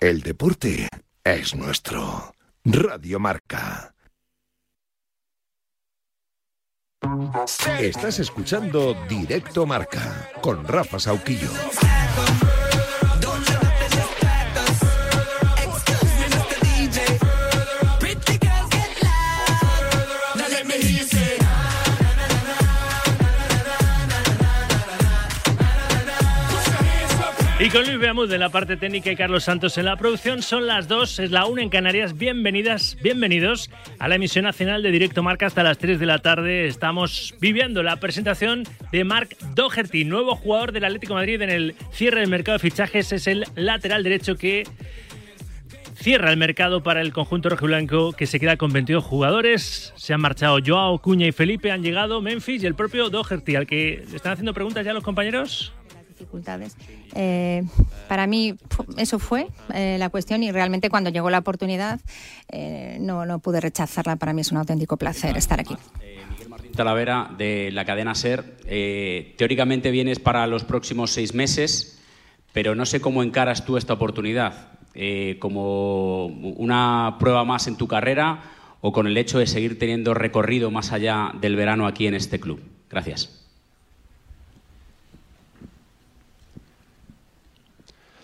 El deporte es nuestro. Radio Marca. Estás escuchando Directo Marca con Rafa Sauquillo. Y con Luis Beamud en la parte técnica y Carlos Santos en la producción, son las dos, es la una en Canarias. Bienvenidas, bienvenidos a la emisión nacional de Directo Marca hasta las 3 de la tarde. Estamos viviendo la presentación de Mark Doherty, nuevo jugador del Atlético Madrid en el cierre del mercado de fichajes. Es el lateral derecho que cierra el mercado para el conjunto rojiblanco que se queda con 22 jugadores. Se han marchado Joao, Cuña y Felipe, han llegado Memphis y el propio Doherty, al que están haciendo preguntas ya los compañeros dificultades. Eh, para mí eso fue eh, la cuestión y realmente cuando llegó la oportunidad eh, no, no pude rechazarla. Para mí es un auténtico placer estar aquí. Miguel Martín Talavera de la cadena SER. teóricamente vienes para los próximos seis meses, pero no sé cómo encaras tú esta oportunidad. como una prueba más en tu carrera o con el hecho de seguir teniendo recorrido más allá del verano aquí en este club. Gracias.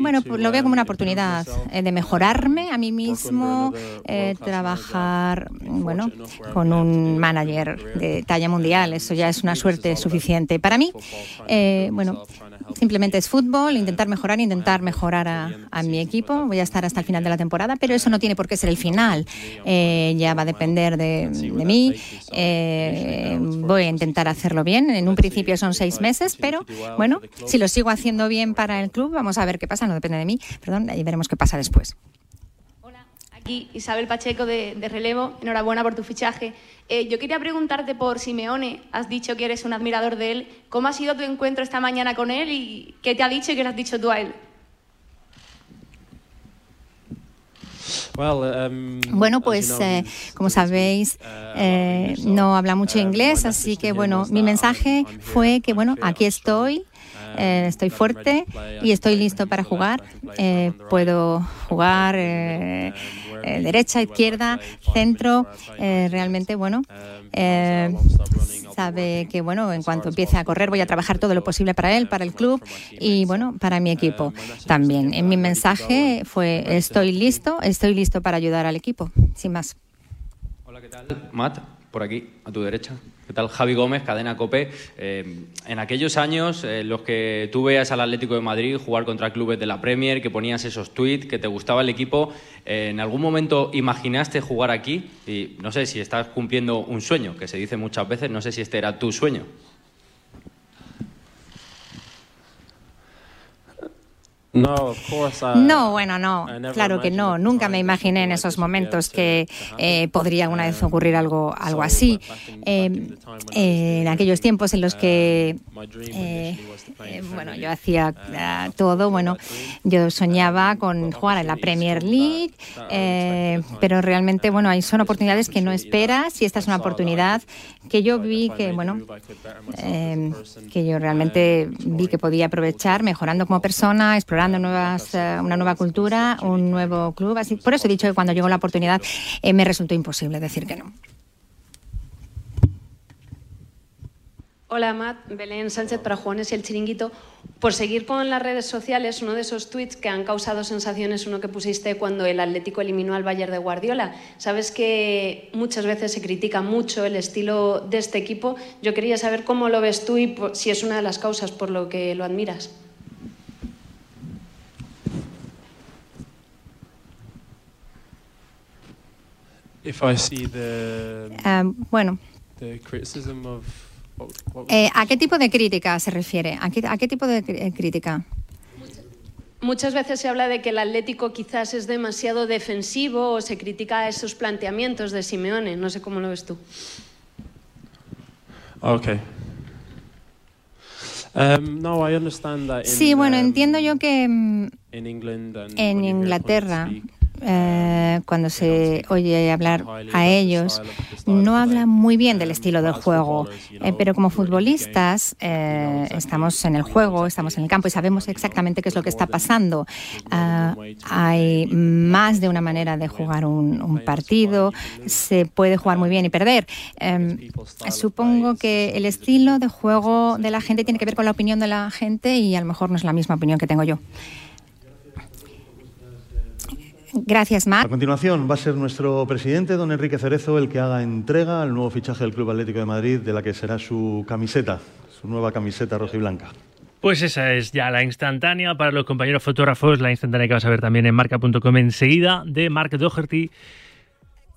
Bueno, pues lo veo como una oportunidad eh, de mejorarme a mí mismo, eh, trabajar bueno, con un manager de talla mundial. Eso ya es una suerte suficiente. Para mí, eh, bueno, Simplemente es fútbol, intentar mejorar, intentar mejorar a, mi equipo. Voy a estar hasta el final de la temporada, pero eso no tiene por qué ser el final. Eh, ya va a depender de, mí. Eh, voy a intentar hacerlo bien. En un principio son seis meses, pero bueno, si lo sigo haciendo bien para el club, vamos a ver qué pasa. No depende de mí, perdón, y veremos qué pasa después. Aquí Isabel Pacheco de, Relevo, enhorabuena por tu fichaje. Eh, yo quería preguntarte por Simeone, has dicho que eres un admirador de él. ¿Cómo ha sido tu encuentro esta mañana con él y qué te ha dicho y qué le has dicho tú a él? Um, bueno, pues eh, como sabéis, eh, no habla mucho inglés, así que bueno, mi mensaje fue que bueno, aquí estoy, eh, estoy fuerte y estoy listo para jugar. Eh, puedo jugar eh, derecha, izquierda, centro. realmente, bueno, sabe que, bueno, en cuanto empiece a correr voy a trabajar todo lo posible para él, para el club y, bueno, para mi equipo también. En mi mensaje fue, estoy listo, estoy listo para ayudar al equipo, sin más. Hola, ¿qué tal? Matt, por aquí, a tu derecha. ¿Qué tal? Javi Gómez, Cadena Cope. Eh, en aquellos años, en los que tú veas al Atlético de Madrid jugar contra clubes de la Premier, que ponías esos tweets, que te gustaba el equipo, eh, ¿en algún momento imaginaste jugar aquí? Y no sé si estás cumpliendo un sueño, que se dice muchas veces, no sé si este era tu sueño. No, bueno, no, claro que no. Nunca me imaginé en esos momentos que eh, podría una vez ocurrir algo, algo así. Eh, en aquellos tiempos en los que, eh, bueno, yo hacía todo, bueno, yo soñaba con jugar en la Premier League, pero realmente, bueno, hay son oportunidades que no esperas y esta es una oportunidad que yo vi que, bueno, que yo realmente vi que podía aprovechar mejorando como persona, explorando nuevas, eh, una nueva cultura, un nuevo club. Así, por eso he dicho que cuando llegó la oportunidad eh, me resultó imposible decir que no. Hola, Matt. Belén Sánchez para Juanes y el Chiringuito. Por seguir con las redes sociales, uno de esos tweets que han causado sensaciones, uno que pusiste cuando el Atlético eliminó al Bayern de Guardiola. Sabes que muchas veces se critica mucho el estilo de este equipo. Yo quería saber cómo lo ves tú y si es una de las causas por lo que lo admiras. Bueno. ¿A qué tipo de crítica se refiere? ¿A qué, tipo de eh, crítica? Muchas veces se habla de que el Atlético quizás es demasiado defensivo o se critica esos planteamientos de Simeone. No sé cómo lo ves tú. Okay. Um, sí, bueno, um, entiendo yo que mm, en Inglaterra eh, cuando se oye hablar a ellos, no hablan muy bien del estilo del juego, eh, pero como futbolistas eh, estamos en el juego, estamos en el campo y sabemos exactamente qué es lo que está pasando. Ah, hay más de una manera de jugar un, partido, se puede jugar muy bien y perder. Em, supongo que el estilo de juego de la gente tiene que ver con la opinión de la gente y a lo mejor no es la misma opinión que tengo yo. Gracias, Matt. A continuación va a ser nuestro presidente, don Enrique Cerezo, el que haga entrega al nuevo fichaje del Club Atlético de Madrid, de la que será su camiseta, su nueva camiseta roja y blanca. Pues esa es ya la instantánea para los compañeros fotógrafos, la instantánea que vas a ver también en marca.com enseguida de Mark Doherty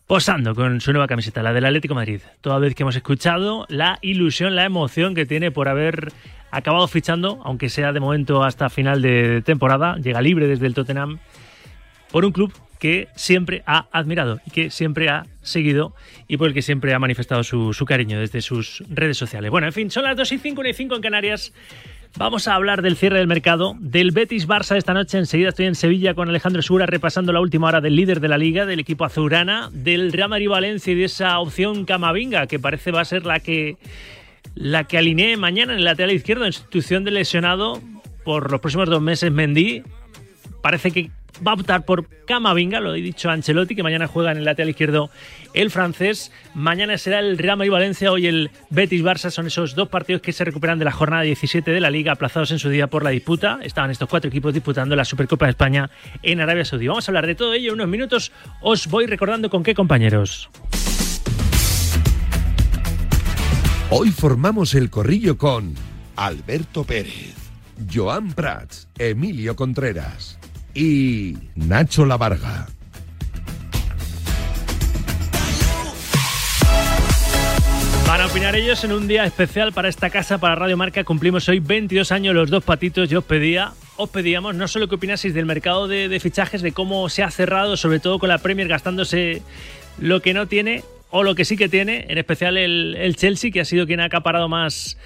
posando con su nueva camiseta, la del Atlético de Madrid. Toda vez que hemos escuchado la ilusión, la emoción que tiene por haber acabado fichando, aunque sea de momento hasta final de temporada, llega libre desde el Tottenham por un club que siempre ha admirado y que siempre ha seguido y por el que siempre ha manifestado su, cariño desde sus redes sociales. Bueno, en fin, son las 2 y 55 en Canarias. Vamos a hablar del cierre del mercado, del Betis Barça esta noche. Enseguida estoy en Sevilla con Alejandro Segura repasando la última hora del líder de la liga, del equipo azurana, del Real Madrid Valencia y de esa opción Camavinga que parece va a ser la que la que alinee mañana en el lateral izquierdo en institución de lesionado por los próximos dos meses Mendy. Parece que va a optar por Camavinga, lo he dicho Ancelotti, que mañana juega en el lateral izquierdo el francés. Mañana será el Real Madrid-Valencia, hoy el Betis-Barça. Son esos dos partidos que se recuperan de la jornada 17 de la Liga, aplazados en su día por la disputa. Estaban estos cuatro equipos disputando la Supercopa de España en Arabia Saudí. Vamos a hablar de todo ello en unos minutos. Os voy recordando con qué compañeros. Hoy formamos el corrillo con Alberto Pérez, Joan Prats, Emilio Contreras y Nacho Lavarga. Para opinar ellos en un día especial para esta casa, para Radio Marca, cumplimos hoy 22 años los dos patitos. Yo os pedía, os pedíamos no solo que opinaseis del mercado de, fichajes, de cómo se ha cerrado, sobre todo con la Premier gastándose lo que no tiene o lo que sí que tiene, en especial el, el Chelsea, que ha sido quien ha acaparado más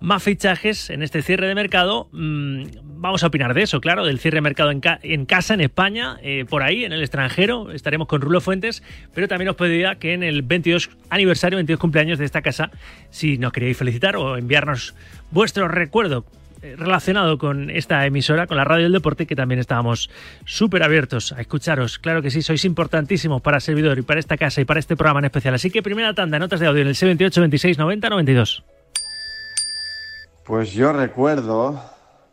más fichajes en este cierre de mercado. Mm, vamos a opinar de eso, claro, del cierre de mercado en, casa, en España, eh, por ahí, en el extranjero. Estaremos con Rulo Fuentes, pero también os pediría que en el 22 aniversario, 22 cumpleaños de esta casa, si nos queréis felicitar o enviarnos vuestro recuerdo eh, relacionado con esta emisora, con la radio del deporte, que también estábamos súper abiertos a escucharos. Claro que sí, sois importantísimos para Servidor y para esta casa y para este programa en especial. Así que primera tanda, notas de audio en el C28 26 90 92. Pues yo recuerdo,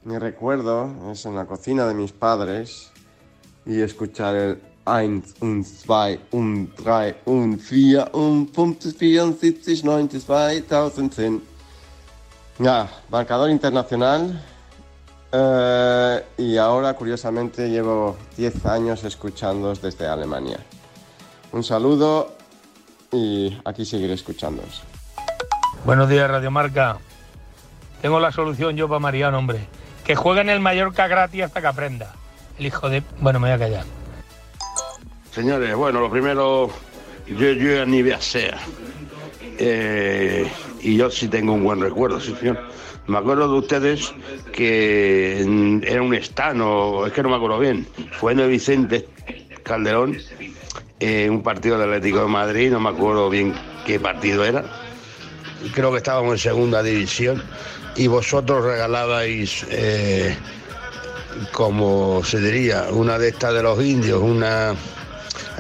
mi recuerdo es en la cocina de mis padres y escuchar el 1, 2, 1, 3, 1, 4, 1, 74, 92, 2010. Ya, marcador internacional. Eh, y ahora, curiosamente, llevo 10 años escuchándoos desde Alemania. Un saludo y aquí seguiré escuchándoos. Buenos días, Radio Marca. Tengo la solución yo para Mariano, hombre. Que juegue en el Mallorca gratis hasta que aprenda. El hijo de... Bueno, me voy a callar. Señores, bueno, lo primero, yo, yo ni vea sea. Eh, y yo sí tengo un buen recuerdo, sí, señor. Me acuerdo de ustedes que era un estano, es que no me acuerdo bien. Fue en Vicente Calderón, eh, un partido del Atlético de Madrid, no me acuerdo bien qué partido era. Creo que estábamos en segunda división y vosotros regalabais, eh, como se diría, una de estas de los indios, una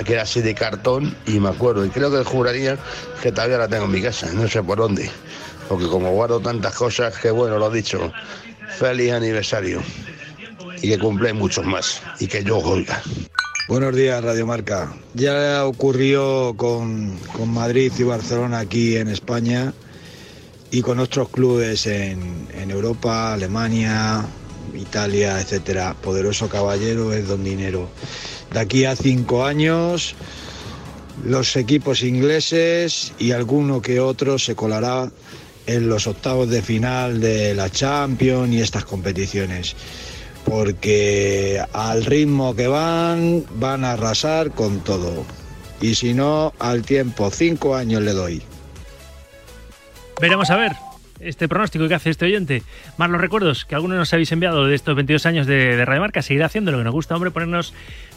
que era así de cartón, y me acuerdo, y creo que juraría que todavía la tengo en mi casa, no sé por dónde, porque como guardo tantas cosas, que bueno, lo he dicho, feliz aniversario, y que cumple muchos más, y que yo oiga. Buenos días, Radio Marca. Ya ocurrió con, con Madrid y Barcelona aquí en España y con otros clubes en, Europa, Alemania, Italia, etcétera. Poderoso caballero es don dinero. De aquí a cinco años, los equipos ingleses y alguno que otro se colará en los octavos de final de la Champions y estas competiciones. Porque al ritmo que van, van a arrasar con todo. Y si no, al tiempo, cinco años le doy. Veremos a ver este pronóstico que hace este oyente. Más los recuerdos que algunos nos habéis enviado de estos 22 años de, de Radio Marca. Seguirá haciendo lo que nos gusta, hombre, ponernos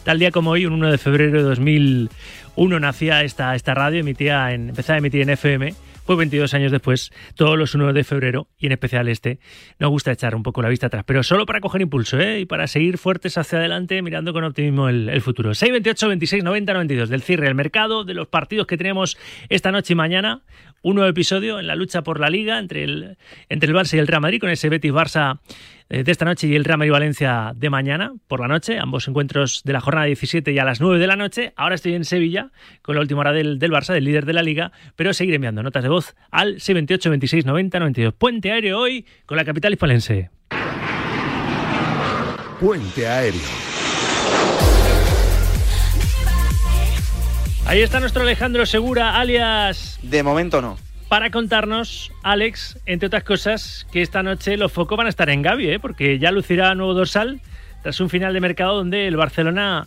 Tal día como hoy, un 1 de febrero de 2001, nacía esta, esta radio, emitía en, empezaba a emitir en FM fue 22 años después, todos los 1 de febrero, y en especial este, nos gusta echar un poco la vista atrás, pero solo para coger impulso ¿eh? y para seguir fuertes hacia adelante, mirando con optimismo el, el futuro. 628, 26, 90, 92, del cierre del mercado, de los partidos que tenemos esta noche y mañana, un nuevo episodio en la lucha por la liga entre el, entre el Barça y el Real Madrid, con ese Betis Barça eh, de esta noche y el Real Madrid Valencia de mañana por la noche, ambos encuentros de la jornada 17 y a las 9 de la noche. Ahora estoy en Sevilla con la última hora del, del Barça, del líder de la liga, pero seguiré enviando notas de voz al 628 26 90 92. Puente aéreo hoy con la capital hispalense. Puente aéreo. Ahí está nuestro Alejandro Segura, alias... De momento no para contarnos, Alex, entre otras cosas, que esta noche los focos van a estar en Gavi, ¿eh? porque ya lucirá nuevo dorsal tras un final de mercado donde el Barcelona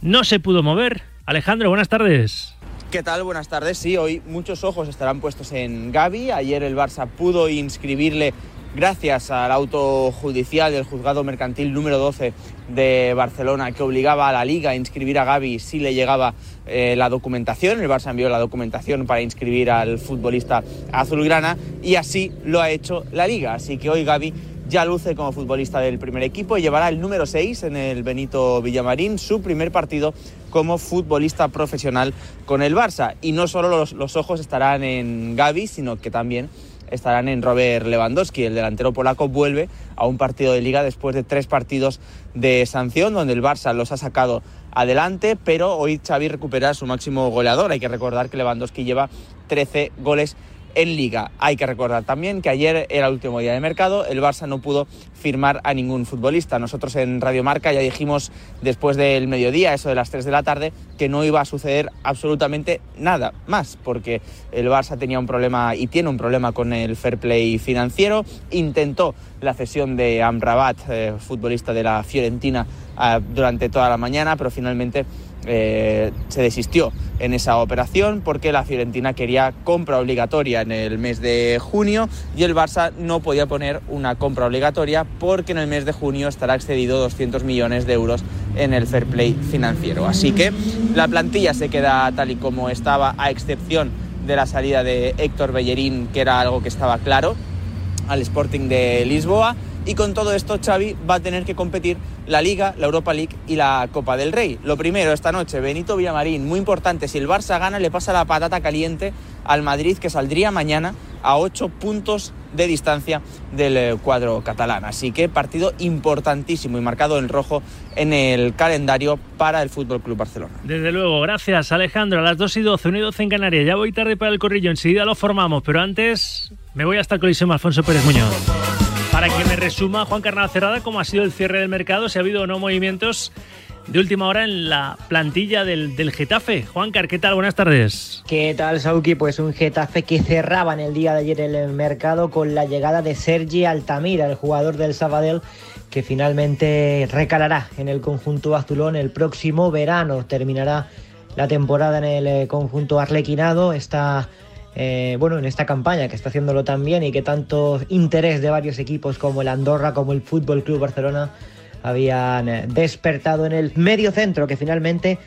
no se pudo mover. Alejandro, buenas tardes. ¿Qué tal? Buenas tardes. Sí, hoy muchos ojos estarán puestos en Gavi. Ayer el Barça pudo inscribirle gracias al auto judicial del juzgado mercantil número 12 de Barcelona que obligaba a la liga a inscribir a Gaby si le llegaba eh, la documentación. El Barça envió la documentación para inscribir al futbolista azulgrana y así lo ha hecho la liga. Así que hoy Gaby ya luce como futbolista del primer equipo y llevará el número 6 en el Benito Villamarín, su primer partido como futbolista profesional con el Barça. Y no solo los, los ojos estarán en Gaby, sino que también estarán en Robert Lewandowski. El delantero polaco vuelve a un partido de liga después de tres partidos de sanción donde el Barça los ha sacado adelante, pero hoy Xavi recupera su máximo goleador. Hay que recordar que Lewandowski lleva 13 goles en liga. Hay que recordar también que ayer era el último día de mercado, el Barça no pudo firmar a ningún futbolista. Nosotros en Radio Marca ya dijimos después del mediodía, eso de las 3 de la tarde, que no iba a suceder absolutamente nada más, porque el Barça tenía un problema y tiene un problema con el fair play financiero. Intentó la cesión de Amrabat, eh, futbolista de la Fiorentina, eh, durante toda la mañana, pero finalmente eh, se desistió en esa operación porque la Fiorentina quería compra obligatoria en el mes de junio y el Barça no podía poner una compra obligatoria porque en el mes de junio estará excedido 200 millones de euros en el fair play financiero. Así que la plantilla se queda tal y como estaba, a excepción de la salida de Héctor Bellerín, que era algo que estaba claro, al Sporting de Lisboa. Y con todo esto Xavi va a tener que competir la Liga, la Europa League y la Copa del Rey. Lo primero esta noche, Benito Villamarín, muy importante, si el Barça gana le pasa la patata caliente al Madrid que saldría mañana a 8 puntos de distancia del eh, cuadro catalán. Así que partido importantísimo y marcado en rojo en el calendario para el Fútbol Club Barcelona. Desde luego, gracias Alejandro. A las 2 y 12, 1 y 12 en Canarias. Ya voy tarde para el corrillo, enseguida lo formamos, pero antes me voy hasta el Coliseo Alfonso Pérez Muñoz. Para que me resuma Juan Carnal Cerrada cómo ha sido el cierre del mercado, si ha habido o no movimientos de última hora en la plantilla del, del Getafe. Juancar, ¿qué tal? Buenas tardes. ¿Qué tal, Sauki? Pues un Getafe que cerraba en el día de ayer el mercado con la llegada de Sergi Altamira, el jugador del Sabadell, que finalmente recalará en el conjunto azulón el próximo verano. Terminará la temporada en el eh, conjunto arlequinado. Está eh, bueno, en esta campaña que está haciéndolo tan bien y que tanto interés de varios equipos como el Andorra, como el Fútbol Club Barcelona habían eh, despertado en el medio centro que finalmente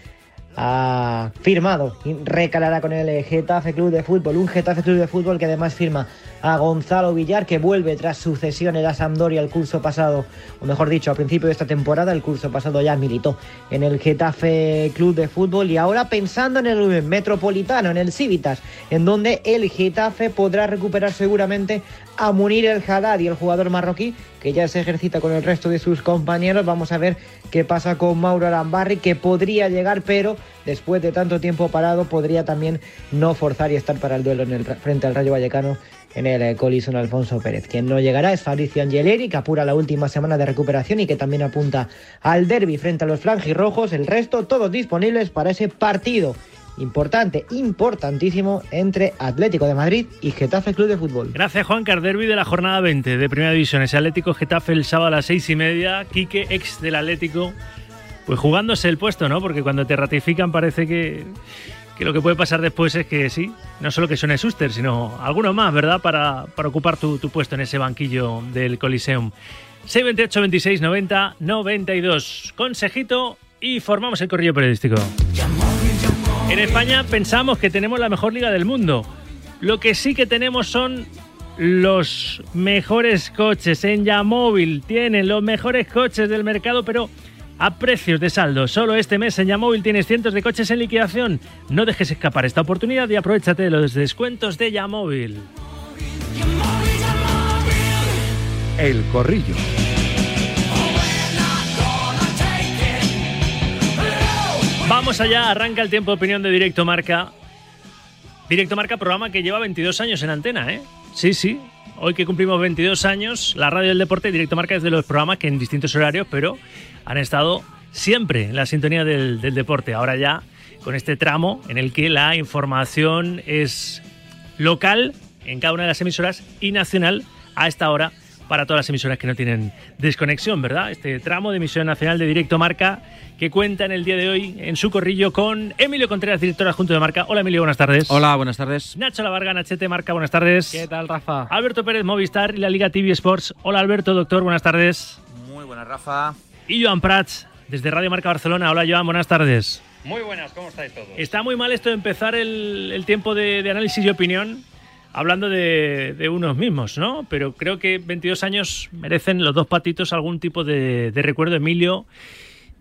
ha firmado recalará con el Getafe Club de Fútbol, un Getafe Club de Fútbol que además firma a Gonzalo Villar, que vuelve tras su cesión en la Sampdoria el curso pasado, o mejor dicho, a principio de esta temporada, el curso pasado ya militó en el Getafe Club de Fútbol. Y ahora pensando en el Metropolitano, en el Civitas, en donde el Getafe podrá recuperar seguramente a Munir el Haddad y el jugador marroquí, que ya se ejercita con el resto de sus compañeros. Vamos a ver qué pasa con Mauro Arambarri, que podría llegar, pero después de tanto tiempo parado, podría también no forzar y estar para el duelo en el, frente al Rayo Vallecano en el eh, colison Alfonso Pérez. Quien no llegará es Fabricio Angeleri, que apura la última semana de recuperación y que también apunta al derby frente a los rojos. El resto, todos disponibles para ese partido importante, importantísimo entre Atlético de Madrid y Getafe Club de Fútbol. Gracias, Juan Derby de la jornada 20 de Primera División. Ese Atlético Getafe el sábado a las seis y media. Quique, ex del Atlético, pues jugándose el puesto, ¿no? Porque cuando te ratifican parece que que lo que puede pasar después es que sí, no solo que suene Suster, sino alguno más, ¿verdad? Para, para ocupar tu, tu, puesto en ese banquillo del Coliseum. 628 26 90 92. Consejito y formamos el corrillo periodístico. En España pensamos que tenemos la mejor liga del mundo. Lo que sí que tenemos son los mejores coches. En Yamóvil tienen los mejores coches del mercado, pero a precios de saldo. Solo este mes en Yamóvil tienes cientos de coches en liquidación. No dejes escapar esta oportunidad y aprovechate de los descuentos de Yamóvil. El Corrillo. Vamos allá, arranca el tiempo de opinión de Directo Marca. Directo Marca, programa que lleva 22 años en antena, ¿eh? Sí, sí. Hoy que cumplimos 22 años, la radio del deporte Directo Marca es de los programas que en distintos horarios, pero han estado siempre en la sintonía del, del deporte. Ahora ya con este tramo en el que la información es local en cada una de las emisoras y nacional a esta hora para todas las emisoras que no tienen desconexión, ¿verdad? Este tramo de emisión nacional de Directo Marca que cuenta en el día de hoy en su corrillo con Emilio Contreras, director adjunto de Marca. Hola Emilio, buenas tardes. Hola, buenas tardes. Nacho Lavarga, Nachete Marca, buenas tardes. ¿Qué tal, Rafa? Alberto Pérez, Movistar y la Liga TV Sports. Hola Alberto, doctor, buenas tardes. Muy buenas, Rafa. Y Joan Prats, desde Radio Marca Barcelona. Hola Joan, buenas tardes. Muy buenas, ¿cómo estáis todos? Está muy mal esto de empezar el, tiempo de, de análisis y opinión hablando de, unos mismos, ¿no? Pero creo que 22 años merecen los dos patitos algún tipo de, recuerdo. Emilio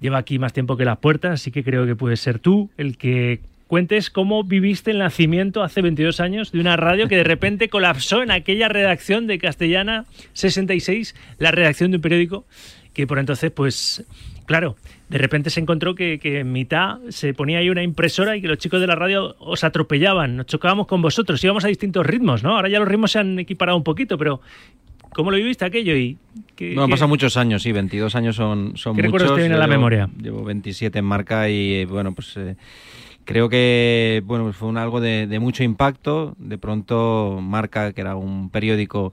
lleva aquí más tiempo que las puertas, así que creo que puedes ser tú el que cuentes cómo viviste el nacimiento hace 22 años de una radio que de repente colapsó en aquella redacción de Castellana 66, la redacción de un periódico que por entonces, pues, claro, de repente se encontró que, en mitad se ponía ahí una impresora y que los chicos de la radio os atropellaban, nos chocábamos con vosotros, íbamos a distintos ritmos, ¿no? Ahora ya los ritmos se han equiparado un poquito, pero ¿cómo lo viviste aquello? Y no, han pasado muchos años, sí, 22 años son, son ¿Qué muchos. recuerdos te viene a la memoria? Llevo 27 en marca y, bueno, pues... Eh, creo que bueno pues fue un, algo de, de, mucho impacto. De pronto, Marca, que era un periódico,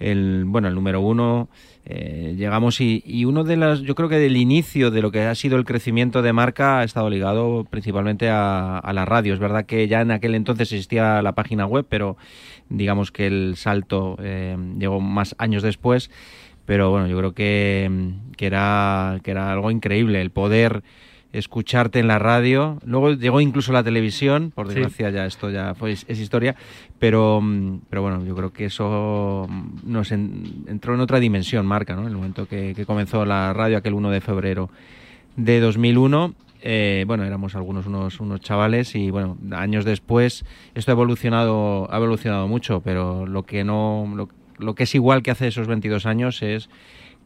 el bueno, el número uno, eh, llegamos y, uno de las, yo creo que del inicio de lo que ha sido el crecimiento de marca ha estado ligado principalmente a, la radio. Es verdad que ya en aquel entonces existía la página web, pero digamos que el salto eh, llegó más años después. Pero bueno, yo creo que, que, era, que era algo increíble el poder escucharte en la radio. Luego llegó incluso la televisión, por desgracia ya esto ya fue, es historia, pero, mm, pero bueno, yo creo que eso nos entró en otra dimensión, marca, ¿no? En el momento que, comenzó la radio, aquel 1 de febrero de 2001. Eh, bueno, éramos algunos unos, unos chavales y bueno, años después esto ha evolucionado, ha evolucionado mucho, pero lo que no, lo, lo que es igual que hace esos 22 años es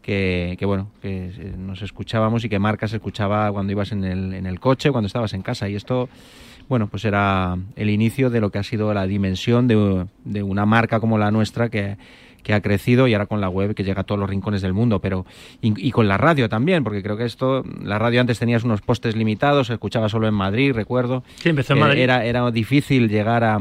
que, bueno, que nos escuchábamos y que Marca se escuchaba cuando ibas en el, en el coche, cuando estabas en casa. Y esto, bueno, pues era el inicio de lo que ha sido la dimensión de, de una marca como la nuestra que, que ha crecido y ahora con la web que llega a todos los rincones del mundo, pero y, con la radio también, porque creo que esto, la radio antes tenías unos postes limitados, se escuchaba solo en Madrid, recuerdo. Sí, empezó en Madrid. Era, era difícil llegar a,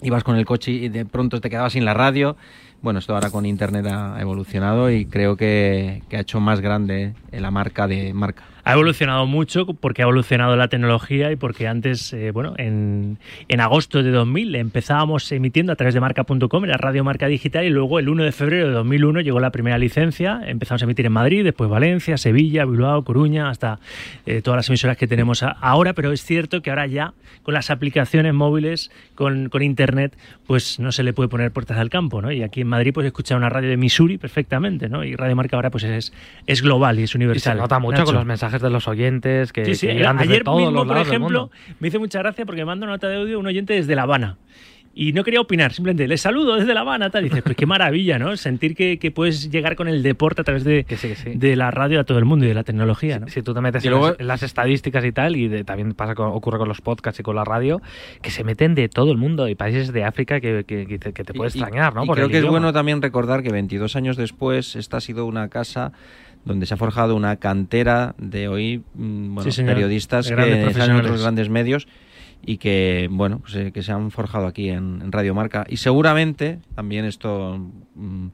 ibas con el coche y de pronto te quedabas sin la radio bueno, esto ahora con Internet ha evolucionado y creo que, que ha hecho más grande la marca de marca ha evolucionado mucho porque ha evolucionado la tecnología y porque antes, eh, bueno, en, en, agosto de 2000 empezábamos emitiendo a través de marca.com, era radio marca digital, y luego el 1 de febrero de 2001 llegó la primera licencia, empezamos a emitir en Madrid, después Valencia, Sevilla, Bilbao, Coruña, hasta eh, todas las emisoras que tenemos ahora, pero es cierto que ahora ya con las aplicaciones móviles, con, con Internet, pues no se le puede poner puertas al campo, ¿no? Y aquí en Madrid pues escucha una radio de Missouri perfectamente, ¿no? Y Radio Marca ahora pues es, es global y es universal. Y se nota mucho con los mensajes de los oyentes que, sí, sí. ayer mismo, por ejemplo, me hizo mucha gracia porque me manda una nota de audio un oyente desde La Habana y no quería opinar, simplemente le saludo desde La Habana, tal. Y dices, pues qué maravilla, ¿no? Sentir que, que, puedes llegar con el deporte a través de, de la radio a todo el mundo y de la tecnología, ¿no? Si, tú te metes en, las, estadísticas y tal, y también pasa ocurre con los podcasts y con la radio, que se meten de todo el mundo, y países de África que, que, que te, puede extrañar, ¿no? Y creo que es bueno también recordar que 22 años después, esta ha sido una casa donde se ha forjado una cantera de hoy mm, bueno, periodistas que están en otros grandes medios y que bueno pues, eh, que se han forjado aquí en, Radio Marca. Y seguramente también esto mm,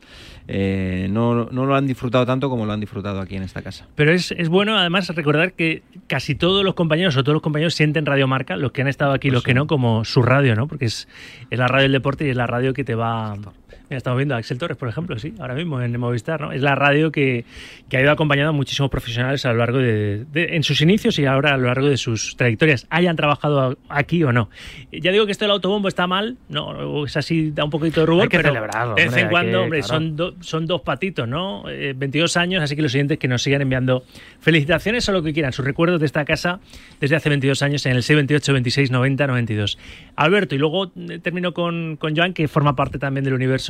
eh, no, no, lo han disfrutado tanto como lo han disfrutado aquí en esta casa. Pero es, es, bueno además recordar que casi todos los compañeros o todos los compañeros sienten Radio Marca los que han estado aquí y los pues que no como su radio no porque es, es la radio del deporte y es la radio que te va Mira, estamos viendo a Axel Torres, por ejemplo, sí, ahora mismo en Movistar, ¿no? Es la radio que, que ha ido acompañando a muchísimos profesionales a lo largo de, en sus inicios y ahora a lo largo de sus trayectorias, hayan trabajado aquí o no. Ya digo que esto del autobombo está mal, no, es así, da un poquito de rubor, pero de vez en cuando, hombre, son, son dos patitos, ¿no? 22 eh, años, así que los siguientes que nos sigan enviando felicitaciones o lo que quieran, sus recuerdos de esta casa desde hace 22 años en el 628 26 90 92. Alberto, y luego eh, termino con, con Joan, que forma parte también del universo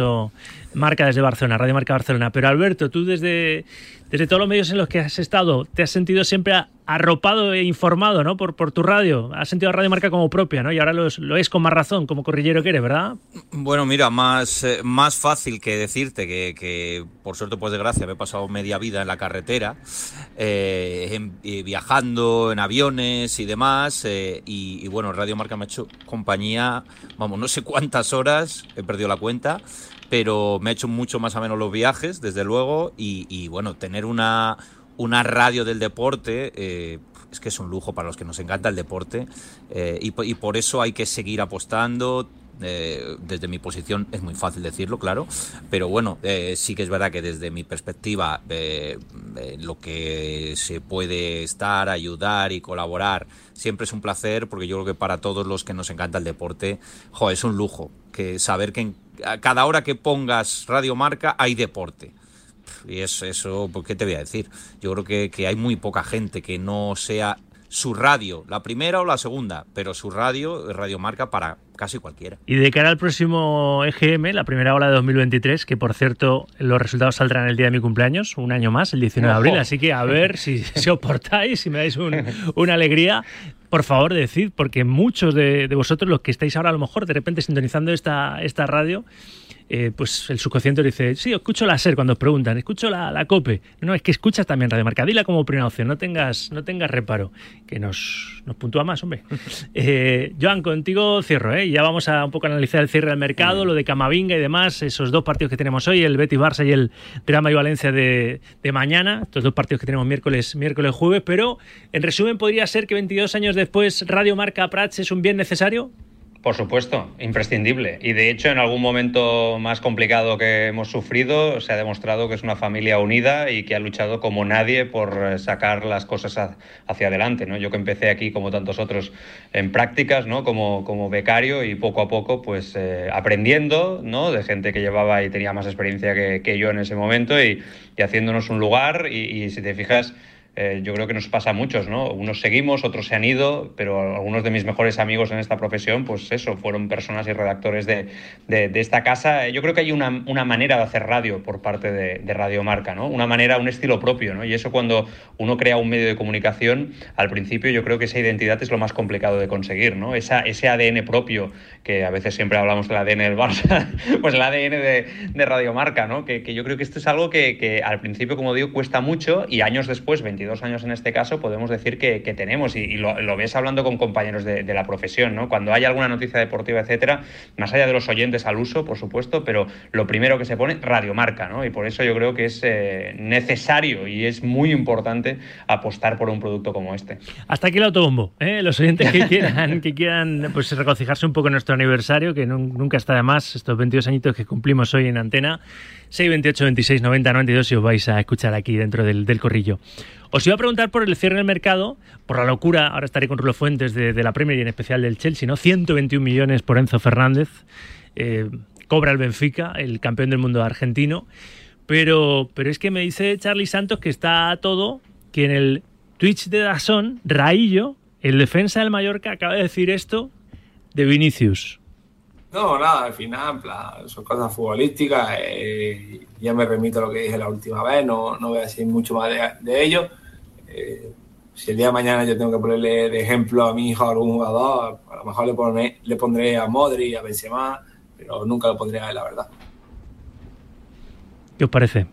Marca desde Barcelona, Radio Marca Barcelona. Pero Alberto, tú desde, desde todos los medios en los que has estado, te has sentido siempre arropado e informado ¿no? por, por tu radio. Has sentido Radio Marca como propia, ¿no? Y ahora lo, es con más razón, como corrillero que eres, ¿verdad? Bueno, mira, más, eh, más fácil que decirte que, que, por suerte, pues de gracia, me he pasado media vida en la carretera, eh, viajando en aviones y demás. Eh, y, y, bueno, Radio Marca me ha hecho compañía, vamos, no sé cuántas horas, he perdido la cuenta pero me ha hecho mucho más o menos los viajes, desde luego, y, bueno, tener una, una radio del deporte eh, es que es un lujo para los que nos encanta el deporte eh, y, por eso hay que seguir apostando. Eh, desde mi posición es muy fácil decirlo, claro, pero bueno, sí que es verdad que desde mi perspectiva lo que se puede estar, ayudar y colaborar siempre es un placer porque yo creo que para todos los que nos encanta el deporte, es un lujo que saber que en cada hora que pongas Radio Marca hay deporte. Y es eso, pues, ¿qué te voy a decir? Yo creo que, que hay muy poca gente que no sea su radio, la primera o la segunda, pero su radio es Radio Marca para casi cualquiera. Y de cara al próximo EGM, la primera hora de 2023, que por cierto los resultados saldrán el día de mi cumpleaños, un año más, el 19 de abril, así que a ver si, si os portáis, si me dais una alegría por favor, decid, porque muchos de, vosotros, los que estáis ahora a lo mejor de repente sintonizando esta, esta radio, eh, pues el subconsciente dice, sí, escucho la SER cuando os preguntan, escucho la, la, COPE. No, es que escuchas también Radio Marca, dila como primera opción, no tengas, no tengas reparo, que nos, nos puntúa más, hombre. Eh, Joan, contigo cierro, ¿eh? ya vamos a un poco analizar el cierre del mercado, lo de Camavinga y demás, esos dos partidos que tenemos hoy, el Betis Barça y el Drama y Valencia de, de mañana, estos dos partidos que tenemos miércoles, miércoles, jueves, pero en resumen podría ser que 22 años después Radio Marca Prats es un bien necesario. Por supuesto, imprescindible. Y de hecho, en algún momento más complicado que hemos sufrido, se ha demostrado que es una familia unida y que ha luchado como nadie por eh, sacar las cosas hacia adelante. ¿no? Yo que empecé aquí, como tantos otros, en prácticas, ¿no? como, como becario y poco a poco, pues eh, aprendiendo ¿no? de gente que llevaba y tenía más experiencia que, yo en ese momento y, haciéndonos un lugar. y si te fijas, eh, yo creo que nos pasa a muchos, ¿no? Unos seguimos, otros se han ido, pero algunos de mis mejores amigos en esta profesión, pues eso, fueron personas y redactores de, de, esta casa. Yo creo que hay una, una, manera de hacer radio por parte de, de Radio Marca, ¿no? Una manera, un estilo propio, ¿no? Y eso cuando uno crea un medio de comunicación, al principio yo creo que esa identidad es lo más complicado de conseguir, ¿no? Esa, ese ADN propio, que a veces siempre hablamos del ADN del Barça, pues el ADN de, de Radio Marca, ¿no? Que, que, yo creo que esto es algo que, que al principio, como digo, cuesta mucho y años después, 20 22 años en este caso, podemos decir que, tenemos, y, lo, ves hablando con compañeros de, la profesión, ¿no? Cuando hay alguna noticia deportiva, etcétera, más allá de los oyentes al uso, por supuesto, pero lo primero que se pone, radiomarca, ¿no? Y por eso yo creo que es eh, necesario y es muy importante apostar por un producto como este. Hasta aquí el autobombo, ¿eh? Los oyentes que quieran, que quieran pues, regocijarse un poco en nuestro aniversario, que nunca está de más, estos 22 añitos que cumplimos hoy en antena. 628 26 90 92 si os vais a escuchar aquí dentro del, del, corrillo. Os iba a preguntar por el cierre del mercado, por la locura, ahora estaré con Rulo Fuentes de, de la Premier y en especial del Chelsea, ¿no? 121 millones por Enzo Fernández, eh, cobra el Benfica, el campeón del mundo argentino, pero, pero es que me dice Charlie Santos que está todo, que en el Twitch de Dazón, Raillo, el defensa del Mallorca, acaba de decir esto de Vinicius. No, nada, al final, son cosas futbolísticas. Eh, ya me remito a lo que dije la última vez, no, no voy a decir mucho más de, ello. Eh, si el día de mañana yo tengo que ponerle de ejemplo a mi hijo a algún jugador, a lo mejor le, pondré, le pondré a Modri, a Benzema, pero nunca lo pondré a él, la verdad. ¿Qué os parece?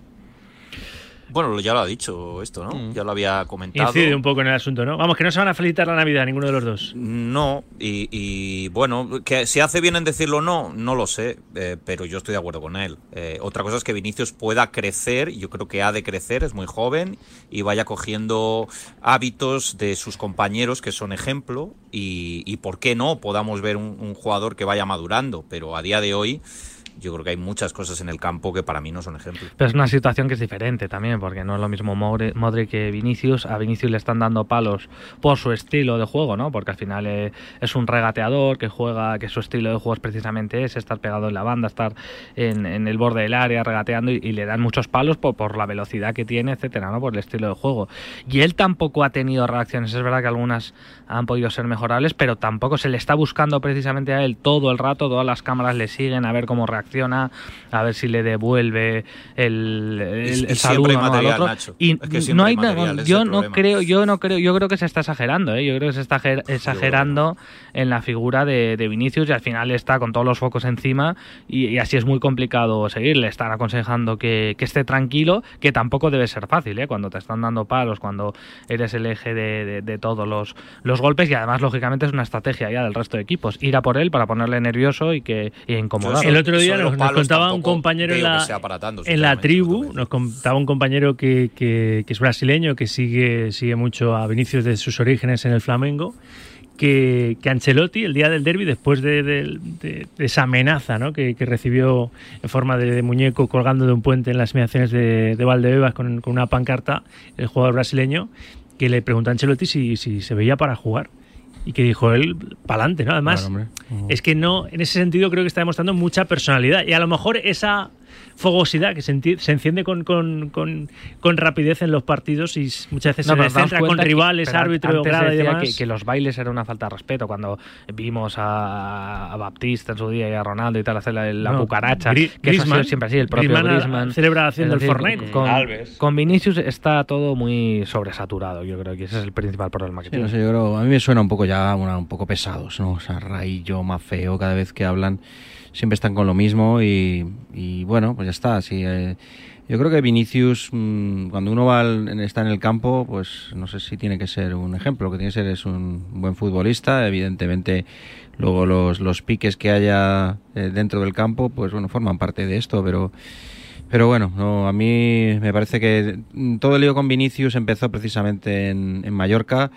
Bueno, ya lo ha dicho esto, ¿no? Mm. Ya lo había comentado. Incide un poco en el asunto, ¿no? Vamos, que no se van a felicitar la Navidad ninguno de los dos. No, y, bueno, que si hace bien en decirlo no, no lo sé, eh, pero yo estoy de acuerdo con él. Eh, otra cosa es que Vinicius pueda crecer, yo creo que ha de crecer, es muy joven, y vaya cogiendo hábitos de sus compañeros que son ejemplo, y, por qué no podamos ver un jugador que vaya madurando, pero a día de hoy yo creo que hay muchas cosas en el campo que para mí no son ejemplos. Pero es una situación que es diferente también, porque no es lo mismo Modric que Vinicius. A Vinicius le están dando palos por su estilo de juego, ¿no? Porque al final eh, es un regateador que juega, que su estilo de juego es precisamente ese, estar pegado en la banda, estar en, el borde del área regateando y, le dan muchos palos por, por, la velocidad que tiene, etcétera, ¿no? Por el estilo de juego. Y él tampoco ha tenido reacciones. Es verdad que algunas han podido ser mejorables, pero tampoco se le está buscando precisamente a él todo el rato, todas las cámaras le siguen a ver cómo reacciona, a ver si le devuelve el, el, saludo al otro. Y no hay yo no creo, yo no creo, yo creo que se está exagerando, ¿eh? yo creo que se está exagerando en la figura de, Vinicius y al final está con todos los focos encima y, así es muy complicado seguir. Le están aconsejando que, esté tranquilo, que tampoco debe ser fácil, ¿eh? cuando te están dando palos, cuando eres el eje de, todos los, los golpes y además lógicamente es una estrategia ya del resto de equipos, ir a por él para ponerle nervioso y que y incomodar. El otro día nos, contaba un compañero en la, en la tribu, nos contaba un compañero que, que, es brasileño, que sigue, sigue mucho a Vinicius de sus orígenes en el Flamengo que, Ancelotti, el día del derby, después de, esa amenaza ¿no? que, recibió en forma de, muñeco colgando de un puente en las mediaciones de, Valdebebas con, con, una pancarta, el jugador brasileño, que le preguntó a Ancelotti si, si se veía para jugar. Y que dijo él, para adelante, ¿no? Además, es que no, en ese sentido creo que está demostrando mucha personalidad. Y a lo mejor esa fogosidad que se, enciende con, con, con, rapidez en los partidos y muchas veces se centra con rivales, árbitros, grada y demás. Que, los bailes era una falta de respeto cuando vimos a, Baptista en su día y a Ronaldo y tal hacer la, la cucaracha, que eso siempre así, el propio Griezmann, celebra haciendo el Fortnite. Con, con, Vinicius está todo muy sobresaturado, yo creo que ese es el principal problema que tiene. yo creo, a mí me suena un poco ya un poco pesados, ¿no? O sea, Raillo, más feo, cada vez que hablan siempre están con lo mismo y, bueno, pues ya está. Sí, eh, yo creo que Vinicius, mm, cuando uno va está en el campo, pues no sé si tiene que ser un ejemplo. Lo que tiene que ser es un buen futbolista. Evidentemente, luego los, los piques que haya eh, dentro del campo, pues bueno, forman parte de esto, pero. Pero bueno, no, a mí me parece que todo el lío con Vinicius empezó precisamente en, en Mallorca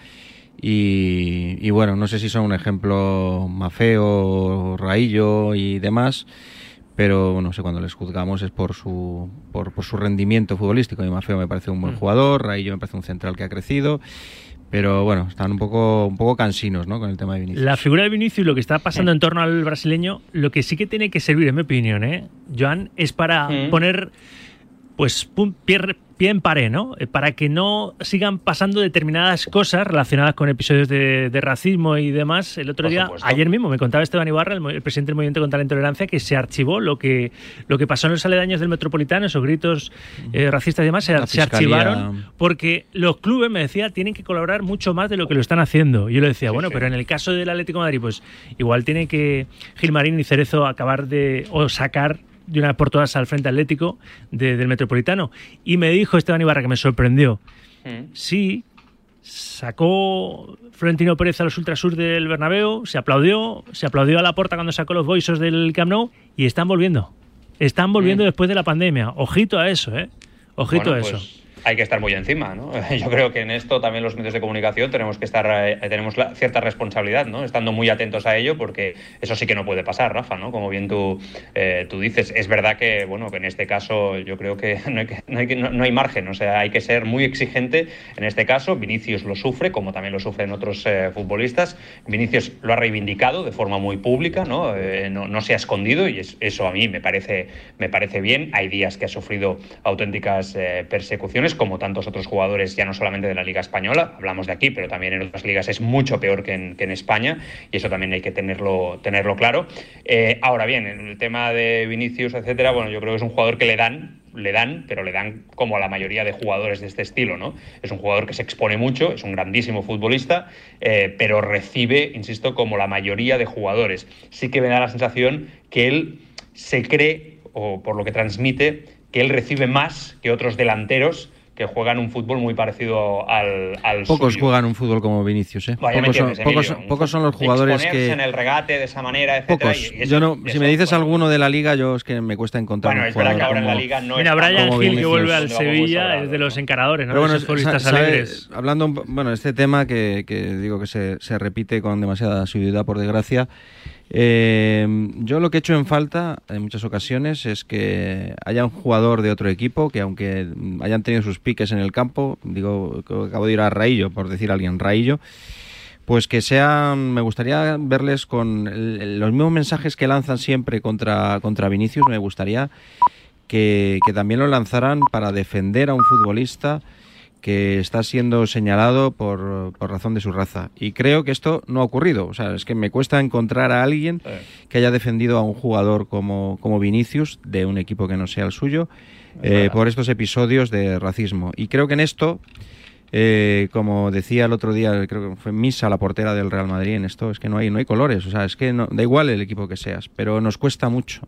y, bueno, no sé si son un ejemplo Mafeo, Raillo y demás, pero no sé, cuando les juzgamos es por su, por, su rendimiento futbolístico. Y Mafeo me parece un buen mm. jugador, Raillo me parece un central que ha crecido. Pero bueno, están un poco, un poco cansinos ¿no? con el tema de Vinicius. La figura de Vinicius, lo que está pasando en torno al brasileño, lo que sí que tiene que servir, en mi opinión, ¿eh? Joan, es para poner pues pie, pie en pared, ¿no? Eh, para que no sigan pasando determinadas cosas relacionadas con episodios de, racismo y demás. El otro día, ayer mismo, me contaba Esteban Ibarra, el, presidente del Movimiento contra la Intolerancia, que se archivó lo que, lo que pasó en los aledaños del Metropolitano, esos gritos eh, racistas y demás, se, archivaron porque los clubes, me decía, tienen que colaborar mucho más de lo que lo están haciendo. Y yo le decía, bueno, pero en el caso del Atlético de Madrid, pues igual tiene que Gilmarín y Cerezo acabar de o sacar de una por todas al Frente Atlético del Metropolitano. Y me dijo Esteban Ibarra, que me sorprendió, mm. sí, sacó Florentino Pérez a los Ultrasur del Bernabéu, se aplaudió, se aplaudió a la puerta cuando sacó los boisos del Camp Nou y están volviendo. Están volviendo mm. después de la pandemia. Ojito a eso, ¿eh? Ojito a eso. Pues hay que estar muy encima, ¿no? Yo creo que en esto también los medios de comunicación tenemos que estar, eh, tenemos cierta responsabilidad, ¿no? Estando muy atentos a ello, porque eso sí que no puede pasar, Rafa, ¿no? Como bien tú, eh, tú dices. Es verdad que, bueno, que en este caso yo creo que no hay, no, hay, no hay, margen, o sea, hay que ser muy exigente en este caso. Vinicius lo sufre, como también lo sufren otros eh, futbolistas. Vinicius lo ha reivindicado de forma muy pública, ¿no? no, se ha escondido y eso a mí me parece, me parece bien. Hay días que ha sufrido auténticas persecuciones como tantos otros jugadores, ya no solamente de la Liga Española, hablamos de aquí, pero también en otras ligas es mucho peor que en, España, y eso también hay que tenerlo, tenerlo claro. Eh, ahora bien, en el tema de Vinicius, etcétera, bueno, yo creo que es un jugador que le dan le dan, pero le dan como a la mayoría de jugadores de este estilo, ¿no? Es un jugador que se expone mucho, es un grandísimo futbolista, eh, pero recibe, insisto, como la mayoría de jugadores. Sí que me da la sensación que él se cree, o por lo que transmite, que él recibe más que otros delanteros que juegan un fútbol muy parecido al, al Pocos juegan un fútbol como Vinicius, ¿eh? pocos, son, los jugadores que en el regate de esa manera, etcétera, yo no, si me dices alguno de la liga, yo es que me cuesta encontrar bueno, es verdad que ahora en la liga no Mira, Brian Gil que vuelve al Sevilla es de los encaradores, ¿no? Pero bueno, futbolistas alegres. Hablando, bueno, este tema que, que digo que se, se repite con demasiada asiduidad, por desgracia. Eh, yo lo que he hecho en falta en muchas ocasiones es que haya un jugador de otro equipo que aunque hayan tenido sus piques en el campo, digo, acabo de ir a Raillo, por decir alguien, Raillo, pues que sean, me gustaría verles con los mismos mensajes que lanzan siempre contra, contra Vinicius, me gustaría que, también lo lanzaran para defender a un futbolista que está siendo señalado por, por, razón de su raza. Y creo que esto no ha ocurrido. O sea, es que me cuesta encontrar a alguien que haya defendido a un jugador como, como Vinicius, de un equipo que no sea el suyo, eh, por estos episodios de racismo. Y creo que en esto eh, como decía el otro día, creo que fue Misa, la portera del Real Madrid en esto, es que no hay, no hay colores, o sea, es que no, da igual el equipo que seas, pero nos cuesta mucho.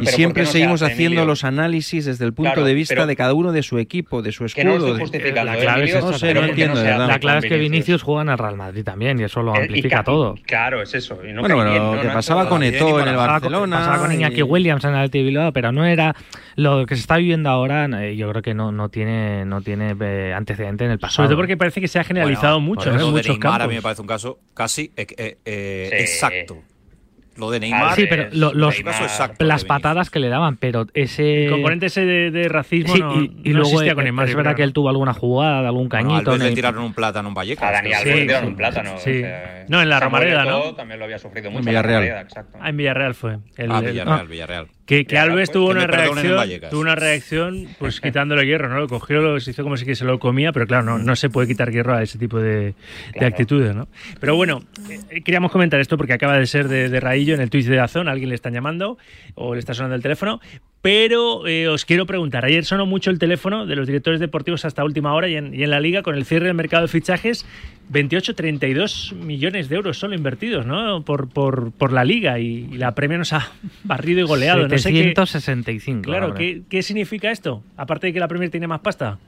y siempre seguimos haciendo los análisis desde el punto de vista de cada uno de su equipo, de su escudo. la clave es, la clave es que Vinicius juega en el Real Madrid también y eso lo eh, amplifica todo. Claro, es eso. bueno, lo que pasaba con Eto en el Barcelona. Pasaba con Iñaki Williams en el Bilbao, pero no era lo que se está viviendo ahora, eh, yo creo que no, no tiene, no tiene antecedente en el pasado. Sobre todo porque parece que se ha generalizado mucho. Eso en muchos Neymar a mí me parece un caso casi eh, eh, eh exacto. Lo de Neymar. Sí, pero los, las patadas que le daban, pero ese. El componente ese de, racismo no, y, luego existía con Neymar. Es verdad que él tuvo alguna jugada, algún cañito. Bueno, le tiraron un plátano en Vallecas. A Daniel sí, le tiraron un plátano. Sí. no, en la Romareda, ¿no? También lo había sufrido mucho. En Villarreal. Ah, en Villarreal fue. Ah, Villarreal, Villarreal. Que, que Alves tuvo una reacción, tuvo una reacción, pues quitándole hierro, ¿no? Lo cogió, lo hizo como si que se lo comía, pero claro, no, no se puede quitar hierro a ese tipo de, de actitudes, ¿no? Pero bueno, eh, queríamos comentar esto porque acaba de ser de, de Raillo en el Twitch de Dazón, alguien le están llamando o le está sonando el teléfono, pero eh, os quiero preguntar, ayer sonó mucho el teléfono de los directores deportivos hasta última hora y en, y en la liga con el cierre del mercado de fichajes, 28-32 millones de euros solo invertidos ¿no? por, por, por la liga y, la premia nos ha barrido y goleado. 765. claro, ¿qué, ¿qué, significa esto? Aparte de que la Premier tiene más pasta.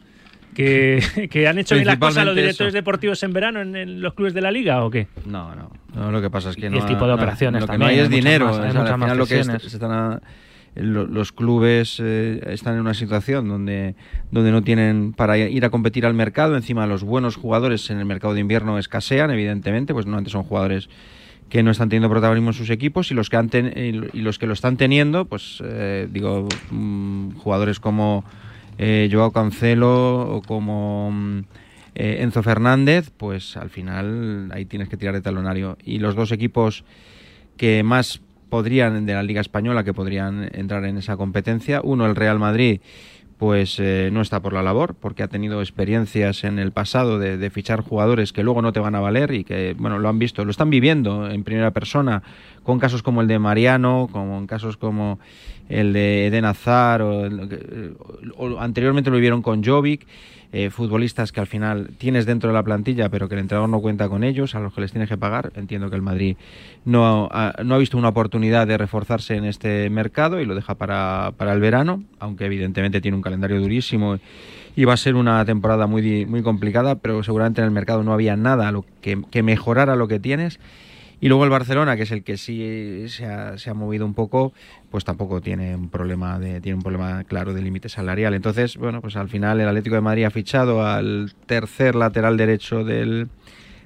¿Que, que han hecho bien las cosas los directores deportivos en verano en, los clubes de la liga o qué? No, no. no lo que pasa es que no. el tipo de operaciones lo que no hay es dinero. Más, hay al final lo que se están a, los clubes eh, están en una situación donde, donde no tienen para ir a competir al mercado. Encima, los buenos jugadores en el mercado de invierno escasean, evidentemente, pues no antes son jugadores que no están teniendo protagonismo en sus equipos y los que han y los que lo están teniendo, pues eh, digo, mm, jugadores como eh, Joao Cancelo o como mm, Enzo Fernández, pues al final ahí tienes que tirar de talonario. Y los dos equipos que más podrían, de la Liga Española, que podrían entrar en esa competencia. Uno, el Real Madrid, pues eh, no está por la labor, porque ha tenido experiencias en el pasado de, fichar jugadores que luego no te van a valer y que, bueno, lo han visto, lo están viviendo en primera persona, con casos como el de Mariano, como en casos como el de Eden Hazard, o, o anteriormente lo vivieron con Jovic. Eh, futbolistas que al final tienes dentro de la plantilla, pero que el entrenador no cuenta con ellos, a los que les tienes que pagar. Entiendo que el Madrid no ha, no ha visto una oportunidad de reforzarse en este mercado y lo deja para, para el verano, aunque evidentemente tiene un calendario durísimo y va a ser una temporada muy, muy complicada, pero seguramente en el mercado no había nada que mejorara lo que tienes y luego el Barcelona, que es el que sí se ha, se ha movido un poco, pues tampoco tiene un problema de, tiene un problema claro de límite salarial. Entonces, bueno, pues al final el Atlético de Madrid ha fichado al tercer lateral derecho del,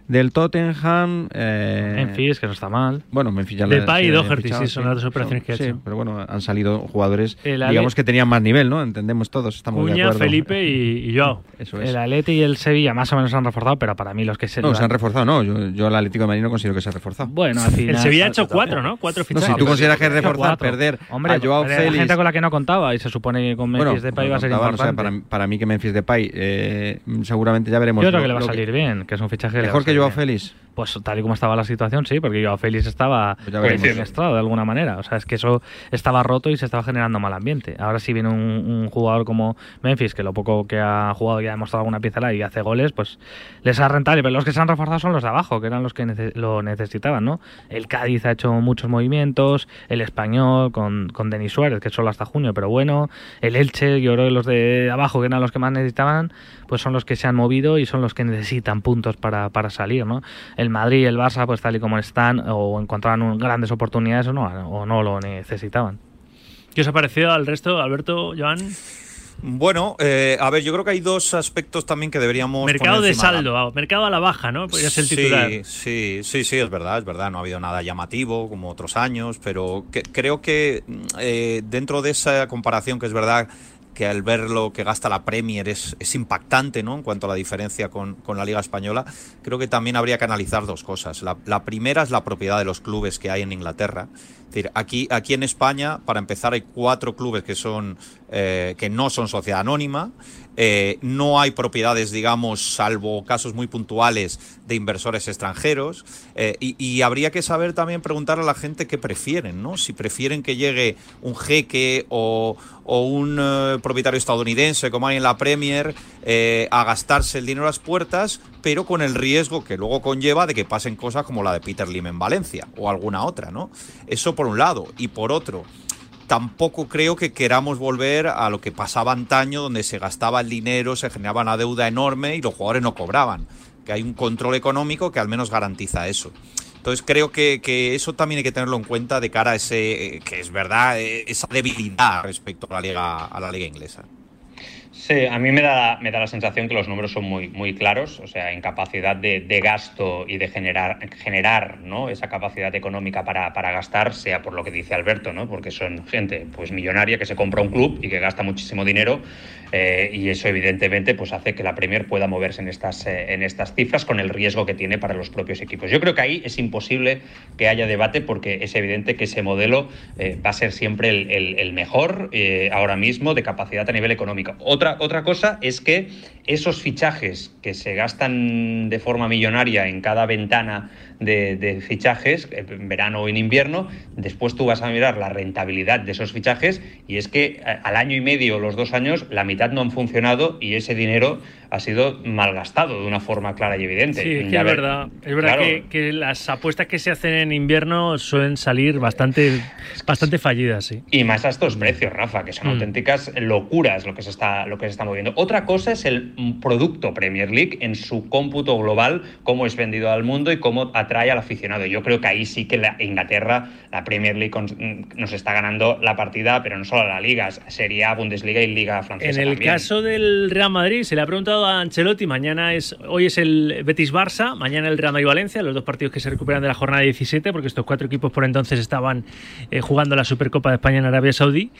del Tottenham. Eh, Memphis, que no está mal. Bueno, Memphis ya Depay y Doherty, sí, son las dos operaciones que ha hecho. pero bueno, han salido jugadores, digamos que tenían más nivel, ¿no? Entendemos todos, estamos de acuerdo. Felipe y, y Joao. Eso es. El Atleti y el Sevilla más o menos se han reforzado, pero para mí los que se... No, se han reforzado, no. Yo, yo el Atlético de Madrid no considero que se ha reforzado. Bueno, al final... El Sevilla ha hecho cuatro, ¿no? Cuatro fichajes. No, si tú consideras que es reforzar, perder Hombre, a Joao Félix... gente con la que no contaba y se supone que con Memphis de Depay va a ser importante. para, para, mí que Memphis Depay eh, seguramente ya veremos... Yo creo que le va a salir bien, que es un fichaje... Mejor que Joao Félix. Pues tal y como estaba la situación, sí, porque yo Félix estaba pues estrado de alguna manera. O sea, es que eso estaba roto y se estaba generando mal ambiente. Ahora si viene un, jugador como Memphis, que lo poco que ha jugado ya ha demostrado alguna pieza y hace goles, pues les ha rentado. Pero los que se han reforzado son los de abajo, que eran los que lo necesitaban, ¿no? El Cádiz ha hecho muchos movimientos, el Español con, con Denis Suárez, que solo hasta junio, pero bueno, el Elche, yo creo que los de abajo, que eran los que más necesitaban, pues son los que se han movido y son los que necesitan puntos para, para salir, ¿no? el Madrid y el Barça, pues tal y como están, o encontraban grandes oportunidades o no, o no lo necesitaban. ¿Qué os ha parecido al resto, Alberto, Joan? Bueno, eh, a ver, yo creo que hay dos aspectos también que deberíamos. Mercado de saldo, mercado a la baja, ¿no? Podría ser el titular. Sí, sí, sí, es verdad, es verdad. No ha habido nada llamativo como otros años, pero creo que eh, dentro de esa comparación, que es verdad que al ver lo que gasta la Premier es, es impactante ¿no? en cuanto a la diferencia con, con, la Liga Española, creo que también habría que analizar dos cosas. La, la, primera es la propiedad de los clubes que hay en Inglaterra. Decir, aquí, aquí en España, para empezar, hay cuatro clubes que, son, eh, que no son sociedad anónima. Eh, no hay propiedades, digamos, salvo casos muy puntuales de inversores extranjeros. Eh, y, habría que saber también preguntar a la gente qué prefieren, ¿no? Si prefieren que llegue un jeque o, o un uh, propietario estadounidense, como hay en la Premier, eh, a gastarse el dinero a las puertas, pero con el riesgo que luego conlleva de que pasen cosas como la de Peter Lim en Valencia o alguna otra, ¿no? Eso por un lado. Y por otro, tampoco creo que queramos volver a lo que pasaba antaño, donde se gastaba el dinero, se generaba una deuda enorme y los jugadores no cobraban. Que hay un control económico que al menos garantiza eso. Entonces creo que, eso también hay que tenerlo en cuenta de cara a ese, que es verdad, eh, esa debilidad respecto a la liga, a la liga inglesa. Sí, a mí me da, me da la sensación que los números son muy, muy claros, o sea, en capacidad de, de gasto y de generar, generar ¿no? esa capacidad económica para, para, gastar, sea por lo que dice Alberto, ¿no? porque son gente pues, millonaria que se compra un club y que gasta muchísimo dinero eh, y eso evidentemente pues, hace que la Premier pueda moverse en estas, eh, en estas cifras con el riesgo que tiene para los propios equipos. Yo creo que ahí es imposible que haya debate porque es evidente que ese modelo eh, va a ser siempre el, el, mejor ahora mismo de capacidad a nivel económico. Otra otra, cosa es que esos fichajes que se gastan de forma millonaria en cada ventana de, de, fichajes, en verano o en invierno, después tú vas a mirar la rentabilidad de esos fichajes y es que al año y medio o los dos años la mitad no han funcionado y ese dinero ha sido malgastado de una forma clara y evidente. Sí, es, que es verdad. Es verdad claro. que, que, las apuestas que se hacen en invierno suelen salir bastante, bastante fallidas, sí. Y más a estos precios, Rafa, que son mm. auténticas locuras lo que, se está, lo que se está moviendo. Otra cosa es el producto Premier League en su cómputo global, cómo es vendido al mundo y cómo atrae al aficionado. Yo creo que ahí sí que la Inglaterra, la Premier League nos está ganando la partida, pero no solo la Liga, Serie A, Bundesliga y Liga Francesa. En el también. caso del Real Madrid, se le ha preguntado a Ancelotti, mañana es, hoy es el Betis Barça, mañana el Real Madrid Valencia, los dos partidos que se recuperan de la jornada 17, porque estos cuatro equipos por entonces estaban eh, jugando la Supercopa de España en Arabia Saudí.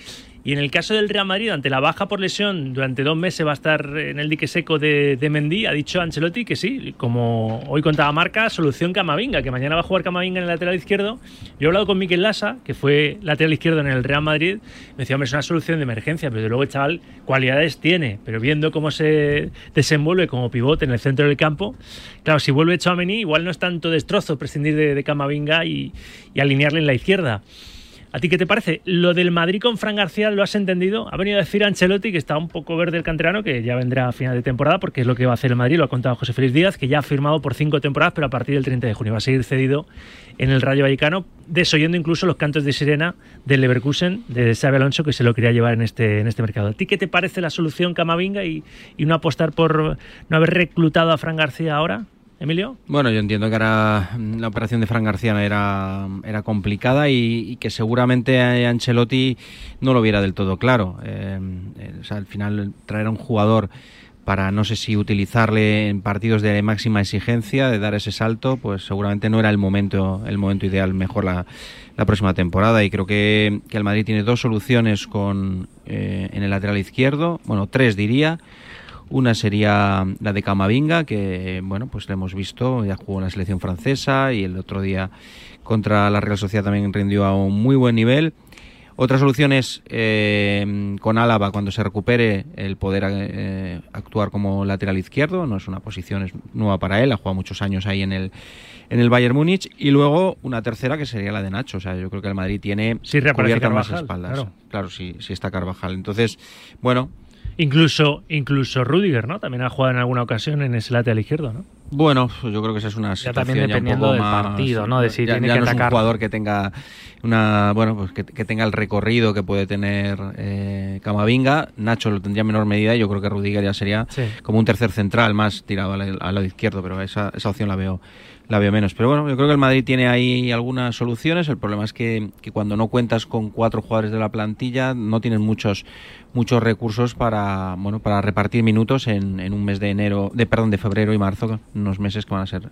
Y en el caso del Real Madrid, ante la baja por lesión, durante dos meses va a estar en el dique seco de, de Mendy, ha dicho Ancelotti que sí, como hoy contaba Marca, solución Camavinga, que mañana va a jugar Camavinga en el lateral izquierdo. Yo he hablado con Miquel Lassa, que fue lateral izquierdo en el Real Madrid, me decía, hombre, es una solución de emergencia, pero desde luego el chaval cualidades tiene, pero viendo cómo se desenvuelve como pivote en el centro del campo, claro, si vuelve Chouameni, igual no es tanto destrozo prescindir de, de Camavinga y, y alinearle en la izquierda. ¿A ti qué te parece? Lo del Madrid con Fran García, ¿lo has entendido? Ha venido a decir Ancelotti que está un poco verde el canterano, que ya vendrá a final de temporada, porque es lo que va a hacer el Madrid, lo ha contado José Félix Díaz, que ya ha firmado por cinco temporadas, pero a partir del 30 de junio va a seguir cedido en el Rayo Vallecano, desoyendo incluso los cantos de sirena del Leverkusen, de Xabi Alonso, que se lo quería llevar en este, en este mercado. ¿A ti qué te parece la solución Camavinga y, y no apostar por no haber reclutado a Fran García ahora? Emilio. Bueno, yo entiendo que ahora la operación de Fran García era, era complicada y, que seguramente Ancelotti no lo viera del todo claro. Eh, eh, al final traer a un jugador para no sé si utilizarle en partidos de máxima exigencia, de dar ese salto, pues seguramente no era el momento, el momento ideal, mejor la, la próxima temporada. Y creo que, que el Madrid tiene dos soluciones con eh, en el lateral izquierdo, bueno, tres diría. Una sería la de Camavinga, que bueno, pues la hemos visto, ya jugó en la selección francesa y el otro día contra la Real Sociedad también rindió a un muy buen nivel. Otra solución es eh, con Álava, cuando se recupere, el poder eh, actuar como lateral izquierdo. No es una posición es nueva para él, ha jugado muchos años ahí en el, en el Bayern Múnich. Y luego una tercera que sería la de Nacho. O sea, yo creo que el Madrid tiene sí, cubiertas más espaldas. Claro, claro sí, sí está Carvajal. Entonces, bueno, Incluso, incluso Rudiger, ¿no? También ha jugado en alguna ocasión en ese lateral izquierdo, ¿no? Bueno, yo creo que esa es una ya también dependiendo del más, partido, ¿no? De si ya, tiene ya que no atacar. es un jugador que tenga una, bueno, pues que, que tenga el recorrido que puede tener eh, Camavinga. Nacho lo tendría en menor medida y yo creo que Rudiger ya sería Sí. como un tercer central más tirado al, al lado izquierdo, pero esa, esa opción la veo la veo menos. Pero bueno, yo creo que el Madrid tiene ahí algunas soluciones. El problema es que, que cuando no cuentas con cuatro jugadores de la plantilla, no tienes muchos muchos recursos para bueno para repartir minutos en, en un mes de enero, de perdón, de febrero y marzo, unos meses que van a ser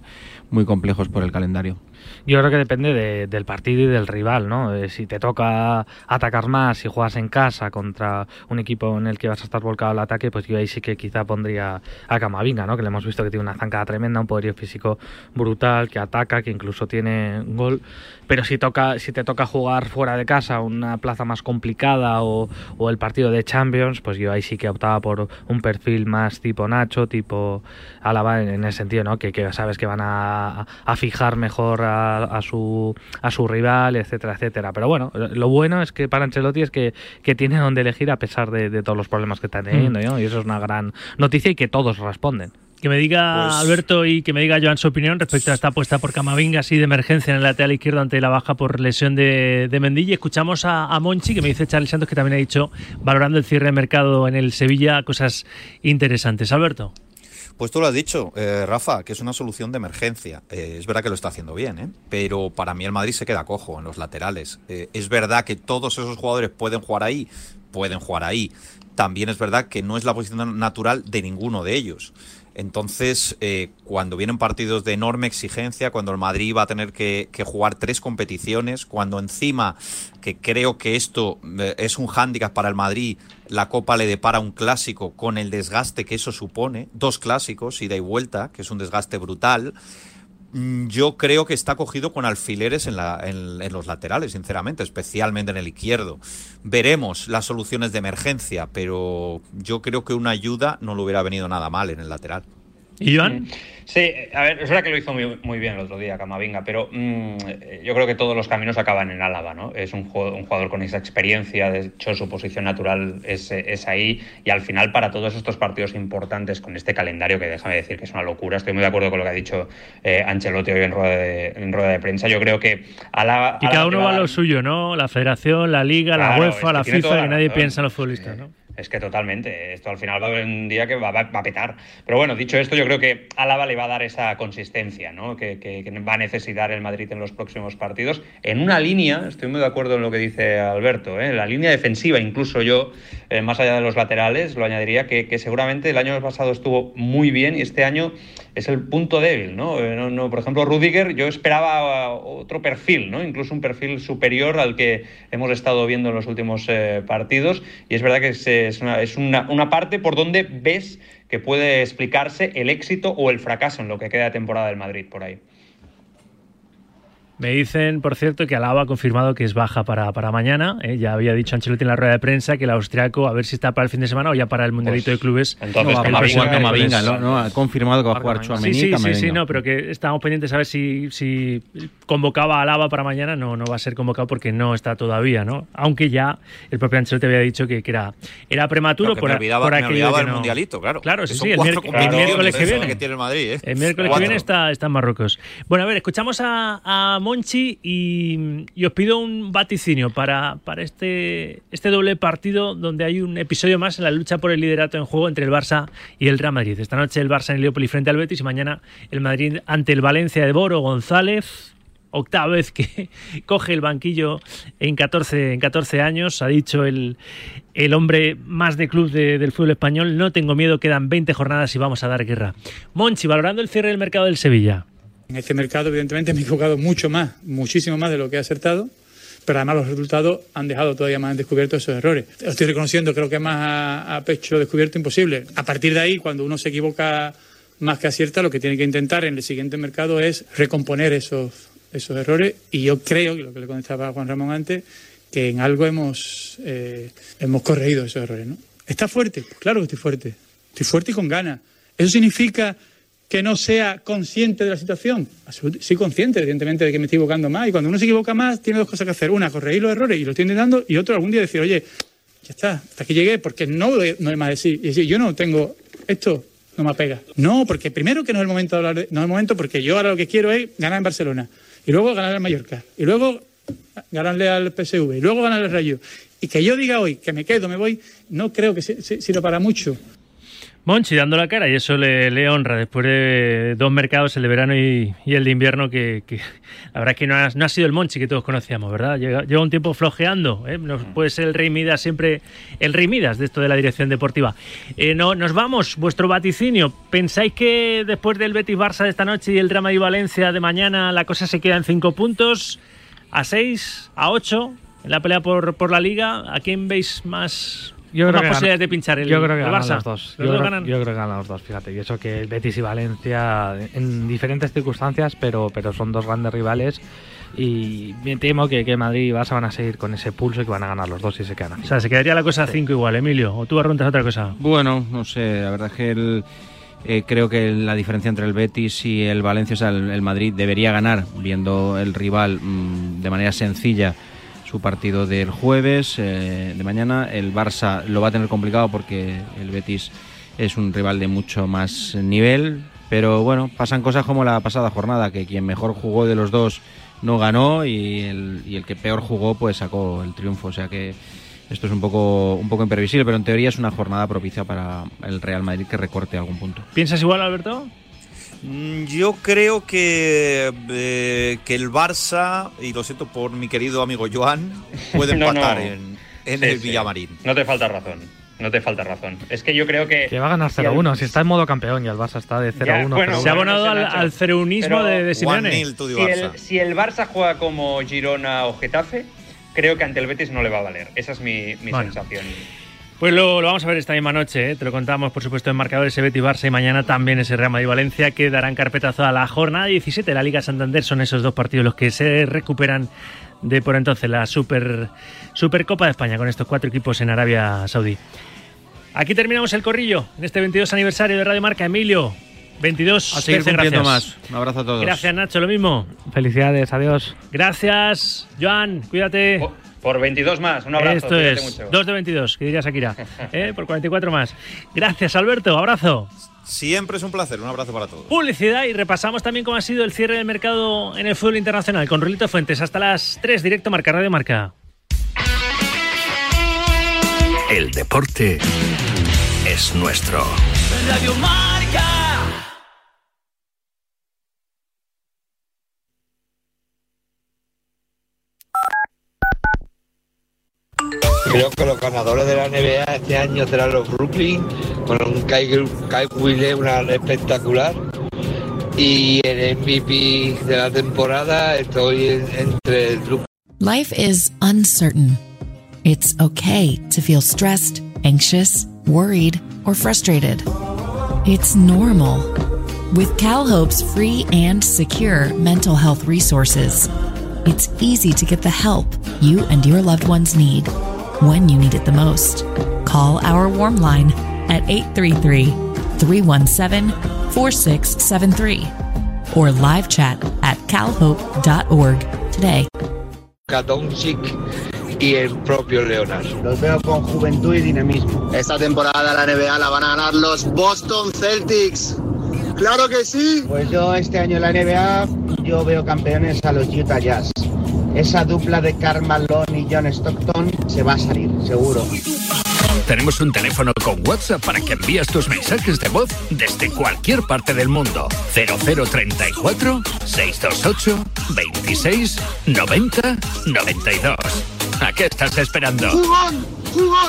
muy complejos por el calendario. Yo creo que depende del partido y del rival, ¿no? Eh, si te toca atacar más, si juegas en casa contra un equipo en el que vas a estar volcado al ataque, pues yo ahí sí que quizá pondría a Camavinga, ¿no? Que le hemos visto que tiene una zancada tremenda, un poderío físico brutal, que ataca, que incluso tiene gol. Pero si toca, si te toca jugar fuera de casa, una plaza más complicada o, o el partido de Champions, pues yo ahí sí que optaba por un perfil más tipo Nacho, tipo Álava en, ese sentido, ¿no? Que, que sabes que van a, a fijar mejor a a, su, a su rival, etcétera, etcétera. Pero bueno, lo bueno es que para Ancelotti es que, que tiene donde elegir a pesar de, todos los problemas que está teniendo, mm. y eso es una gran noticia y que todos responden. Que me diga pues Alberto y que me diga Joan su opinión respecto a esta apuesta por Camavinga así de emergencia en el lateral izquierdo ante la baja por lesión de, de Mendilla. Escuchamos a, a, Monchi, que me dice Charles Santos, que también ha dicho, valorando el cierre de mercado en el Sevilla, cosas interesantes. Alberto. Pues tú lo has dicho, eh, Rafa, que es una solución de emergencia. Eh, es verdad que lo está haciendo bien, ¿eh? pero para mí el Madrid se queda cojo en los laterales. es verdad que todos esos jugadores pueden jugar ahí, pueden jugar ahí. También es verdad que no es la posición natural de ninguno de ellos. Entonces, eh, cuando vienen partidos de enorme exigencia, cuando el Madrid va a tener que, jugar tres competiciones, cuando encima, que creo que esto eh, es un hándicap para el Madrid, la Copa le depara un clásico con el desgaste que eso supone, dos clásicos, ida y vuelta, que es un desgaste brutal. Mm, yo creo que está cogido con alfileres en, los laterales, sinceramente, especialmente en el izquierdo. Veremos las soluciones de emergencia, pero yo creo que una ayuda no le hubiera venido nada mal en el lateral. ¿Y Joan? Sí, a ver, es verdad que lo hizo muy, bien el otro día Camavinga, pero mm, yo creo que todos los caminos acaban en Álava, ¿no? Es un jugador, un jugador con esa experiencia, de hecho su posición natural es, ahí y al final para todos estos partidos importantes con este calendario que déjame decir que es una locura, estoy muy de acuerdo con lo que ha dicho eh, Ancelotti hoy en rueda, de, en rueda de prensa, yo creo que Álava... Y cada uno va a lo suyo, ¿no? La federación, la liga, la UEFA, la FIFA, y nadie piensa en los futbolistas, ¿no? Es que totalmente. Esto al final va a haber un día que va, a petar. Pero bueno, dicho esto, yo creo que Álava le va a dar esa consistencia ¿no? que, va a necesitar el Madrid en los próximos partidos. En una línea, estoy muy de acuerdo en lo que dice Alberto, ¿eh? la línea defensiva, incluso yo, eh, más allá de los laterales, lo añadiría que, seguramente el año pasado estuvo muy bien y este año es el punto débil. ¿no? Eh, no, por ejemplo, Rudiger, yo esperaba otro perfil, ¿no? incluso un perfil superior al que hemos estado viendo en los últimos partidos. Y es verdad que es, una, una, parte por donde ves que puede explicarse el éxito o el fracaso en lo que queda de temporada del Madrid por ahí. Me dicen, por cierto, que Alaba ha confirmado que es baja para, para mañana. ¿eh? Ya había dicho Ancelotti en la rueda de prensa que el austriaco, a ver si está para el fin de semana o ya para el Mundialito de Clubes. Entonces, no, ha confirmado que va a jugar Chouameni. Sí, sí, sí, no, pero que estamos pendientes a ver si, si convocaba a Alaba para mañana. No, no va a ser convocado porque no está todavía, ¿no? Aunque ya el propio Ancelotti había dicho que, que era, era prematuro por, me olvidaba, por aquello el Mundialito, claro. Claro, sí, sí, el, miércoles que viene. el, Madrid, ¿eh? el miércoles que viene está, está en Marruecos. Bueno, a ver, escuchamos a, a Monchi y, os pido un vaticinio para, para este, este doble partido donde hay un episodio más en la lucha por el liderato en juego entre el Barça y el Real Madrid. Esta noche el Barça en el frente al Betis y mañana el Madrid ante el Valencia de Boro González. Octava vez que coge el banquillo en 14, en 14 años, ha dicho el, el hombre más de club del fútbol español. No tengo miedo, quedan 20 jornadas y vamos a dar guerra. Monchi, valorando el cierre del mercado del Sevilla. En este mercado, evidentemente, me he equivocado mucho más, muchísimo más de lo que he acertado, pero además los resultados han dejado todavía más descubiertos esos errores. estoy reconociendo, creo que más a, pecho descubierto imposible. A partir de ahí, cuando uno se equivoca más que acierta, lo que tiene que intentar en el siguiente mercado es recomponer esos, esos errores. Y yo creo, lo que le contestaba a Juan Ramón antes, que en algo hemos, eh, hemos corregido esos errores. ¿no? ¿Está fuerte? Pues claro que estoy fuerte. Estoy fuerte y con ganas. ¿Eso significa que no sea consciente de la situación. Sí, consciente, evidentemente, de que me estoy equivocando más. Y cuando uno se equivoca más, tiene dos cosas que hacer. Una, corregir los errores y lo estoy intentando. Y otro, algún día decir, oye, ya está, hasta aquí llegué, porque no, no hay más decir. Y decir, yo no tengo esto, no me apega. No, porque primero que no es el momento de hablar no es el momento porque yo ahora lo que quiero es ganar en Barcelona. Y luego ganar en Mallorca. Y luego ganarle al PSV. Y luego ganar al Rayo. Y que yo diga hoy que me quedo, me voy, no creo que sirva para mucho. Monchi dando la cara y eso le, honra después de dos mercados, el de verano y, el de invierno, que, la verdad es que no ha, sido el Monchi que todos conocíamos, ¿verdad? Lleva, un tiempo flojeando, ¿eh? No puede ser el Rey Midas siempre el Rey Midas de esto de la dirección deportiva. Eh, no, nos vamos, vuestro vaticinio. ¿Pensáis que después del Betis Barça de esta noche y el drama de Valencia de mañana la cosa se queda en cinco puntos, a seis, a ocho, en la pelea por, por la liga? ¿A quién veis más, yo creo que de pinchar el, yo creo que ganan los dos. Yo, creo, que ganan los dos, fíjate. Y eso que el Betis y Valencia en diferentes circunstancias, pero, pero son dos grandes rivales. Y me temo que, que Madrid y Barça van a seguir con ese pulso y que van a ganar los dos si se quedan. O sea, se quedaría la cosa a 5 igual, Emilio. ¿O tú arruntas otra cosa? Bueno, no sé. La verdad es que el, eh, creo que la diferencia entre el Betis y el Valencia, o sea, el, Madrid debería ganar, viendo el rival mm, de manera sencilla su partido del jueves eh, de mañana. El Barça lo va a tener complicado porque el Betis es un rival de mucho más nivel. Pero bueno, pasan cosas como la pasada jornada, que quien mejor jugó de los dos no ganó y el, y el que peor jugó pues sacó el triunfo. O sea que esto es un poco, un poco imprevisible, pero en teoría es una jornada propicia para el Real Madrid que recorte algún punto. ¿Piensas igual, Alberto? Mm, yo creo que, eh, que el Barça, y lo siento por mi querido amigo Joan, puede empatar en, el Villamarín. No te falta razón. No te falta razón. Es que yo creo que. Que va a ganar 0-1. Si, está en modo campeón y el Barça está de 0-1. se ha abonado al, al 0-1ismo de, de Simeone. Si el, si el, Barça juega como Girona o Getafe, creo que ante el Betis no le va a valer. Esa es mi, mi sensación. Pues lo, vamos a ver esta misma noche, ¿eh? te lo contamos por supuesto en marcadores Betis Barça y mañana también ese Real Madrid Valencia que darán carpetazo a la jornada 17 de la Liga Santander. Son esos dos partidos los que se recuperan de por entonces la Super Supercopa de España con estos cuatro equipos en Arabia Saudí. Aquí terminamos el corrillo en este 22 aniversario de Radio Marca. Emilio, 22. A seguir cumpliendo más. Un abrazo a todos. Gracias Nacho, lo mismo. Felicidades, adiós. Gracias, Joan, cuídate. Oh. Por 22 más, un abrazo. Esto es, 2 de 22, que diría Shakira. ¿eh? Por 44 más. Gracias, Alberto, abrazo. Siempre es un placer, un abrazo para todos. Publicidad y repasamos también cómo ha sido el cierre del mercado en el fútbol internacional con Rulito Fuentes. Hasta las 3, directo Marca Radio Marca. El deporte es nuestro. Radio Marca. Creo que los ganadores de la NBA este año serán los Brooklyn, con un Kyle, Kyle una espectacular. Y el MVP de la temporada estoy entre Life is uncertain. It's okay to feel stressed, anxious, worried, or frustrated. It's normal. With CalHope's free and secure mental health resources, it's easy to get the help you and your loved ones need when you need it the most. Call our warm line at 833 317 4673 or live chat at calhope.org today. Kadoncic y el propio Leonard. Los veo con juventud y dinamismo. Esta temporada la NBA la van a ganar los Boston Celtics. ¡Claro que sí! Pues yo este año en la NBA yo veo campeones a los Utah Jazz esa dupla de Carmelo y John Stockton se va a salir, seguro. Tenemos un teléfono con WhatsApp para que envíes tus mensajes de voz desde cualquier parte del mundo. 0034 628 26 90 92. ¿A qué estás esperando? ¡Jugón! ¡Jugón!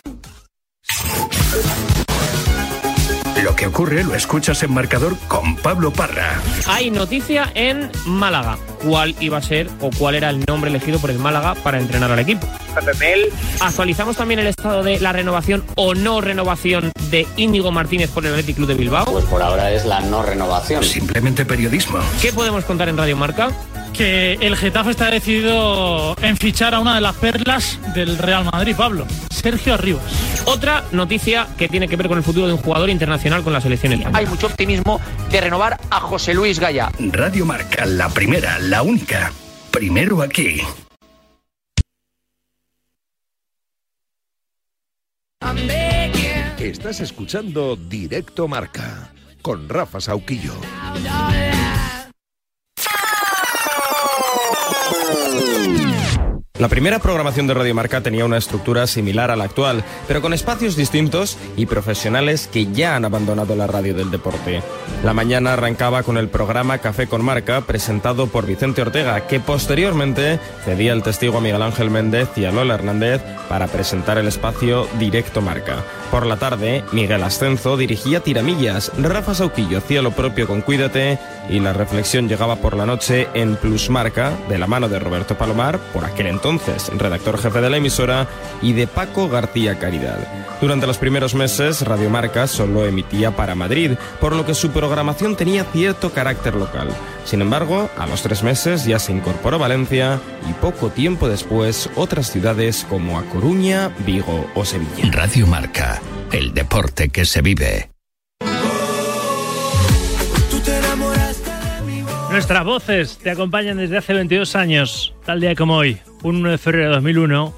Lo que ocurre lo escuchas en marcador con Pablo Parra. Hay noticia en Málaga. ¿Cuál iba a ser o cuál era el nombre elegido por el Málaga para entrenar al equipo? Actualizamos también el estado de la renovación o no renovación de Íñigo Martínez por el Athletic Club de Bilbao. Pues por ahora es la no renovación. Simplemente periodismo. ¿Qué podemos contar en Radio Marca? que el Getafe está decidido en fichar a una de las perlas del Real Madrid, Pablo, Sergio Arribas. Otra noticia que tiene que ver con el futuro de un jugador internacional con la selección española. Hay mucho optimismo de renovar a José Luis Gaya. Radio Marca, la primera, la única. Primero aquí. Estás escuchando Directo Marca con Rafa Sauquillo. La primera programación de Radio Marca tenía una estructura similar a la actual, pero con espacios distintos y profesionales que ya han abandonado la radio del deporte. La mañana arrancaba con el programa Café con Marca, presentado por Vicente Ortega, que posteriormente cedía el testigo a Miguel Ángel Méndez y a Lola Hernández para presentar el espacio Directo Marca. Por la tarde, Miguel Ascenso dirigía Tiramillas, Rafa Sauquillo hacía lo propio con Cuídate y la reflexión llegaba por la noche en Plus Marca, de la mano de Roberto Palomar, por aquel entonces redactor jefe de la emisora, y de Paco García Caridad. Durante los primeros meses, Radio Marca solo emitía para Madrid, por lo que su programación tenía cierto carácter local. Sin embargo, a los tres meses ya se incorporó Valencia y poco tiempo después otras ciudades como A Coruña, Vigo o Sevilla. Radio Marca, el deporte que se vive. Nuestras voces te acompañan desde hace 22 años, tal día como hoy, un 1 de febrero de 2001,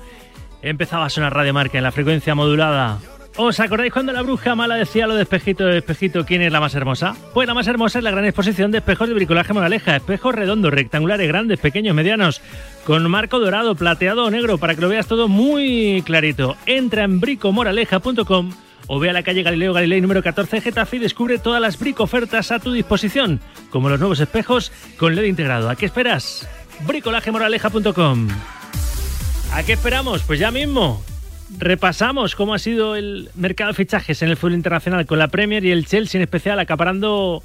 empezaba a sonar Radio Marca en la frecuencia modulada. ¿Os acordáis cuando la bruja mala decía lo de espejito de espejito quién es la más hermosa? Pues la más hermosa es la gran exposición de espejos de bricolaje moraleja, espejos redondos, rectangulares, grandes, pequeños, medianos, con marco dorado, plateado o negro, para que lo veas todo muy clarito. Entra en bricomoraleja.com o ve a la calle Galileo Galilei número 14 Getafe y descubre todas las brico ofertas a tu disposición, como los nuevos espejos con LED integrado. ¿A qué esperas? bricolajemoraleja.com. ¿A qué esperamos? Pues ya mismo. Repasamos cómo ha sido el mercado de fichajes en el fútbol internacional con la Premier y el Chelsea en especial acaparando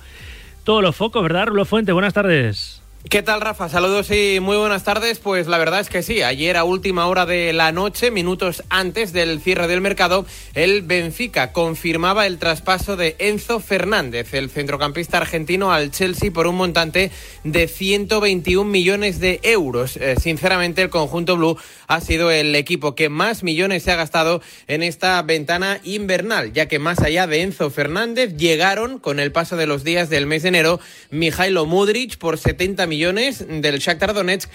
todos los focos, ¿verdad, Rulo Fuente? Buenas tardes. ¿Qué tal, Rafa? Saludos y muy buenas tardes. Pues la verdad es que sí, ayer a última hora de la noche, minutos antes del cierre del mercado, el Benfica confirmaba el traspaso de Enzo Fernández, el centrocampista argentino, al Chelsea por un montante de 121 millones de euros. Eh, sinceramente, el conjunto blue ha sido el equipo que más millones se ha gastado en esta ventana invernal, ya que más allá de Enzo Fernández llegaron con el paso de los días del mes de enero Mijailo Mudric por 70 millones del Shakhtar Donetsk,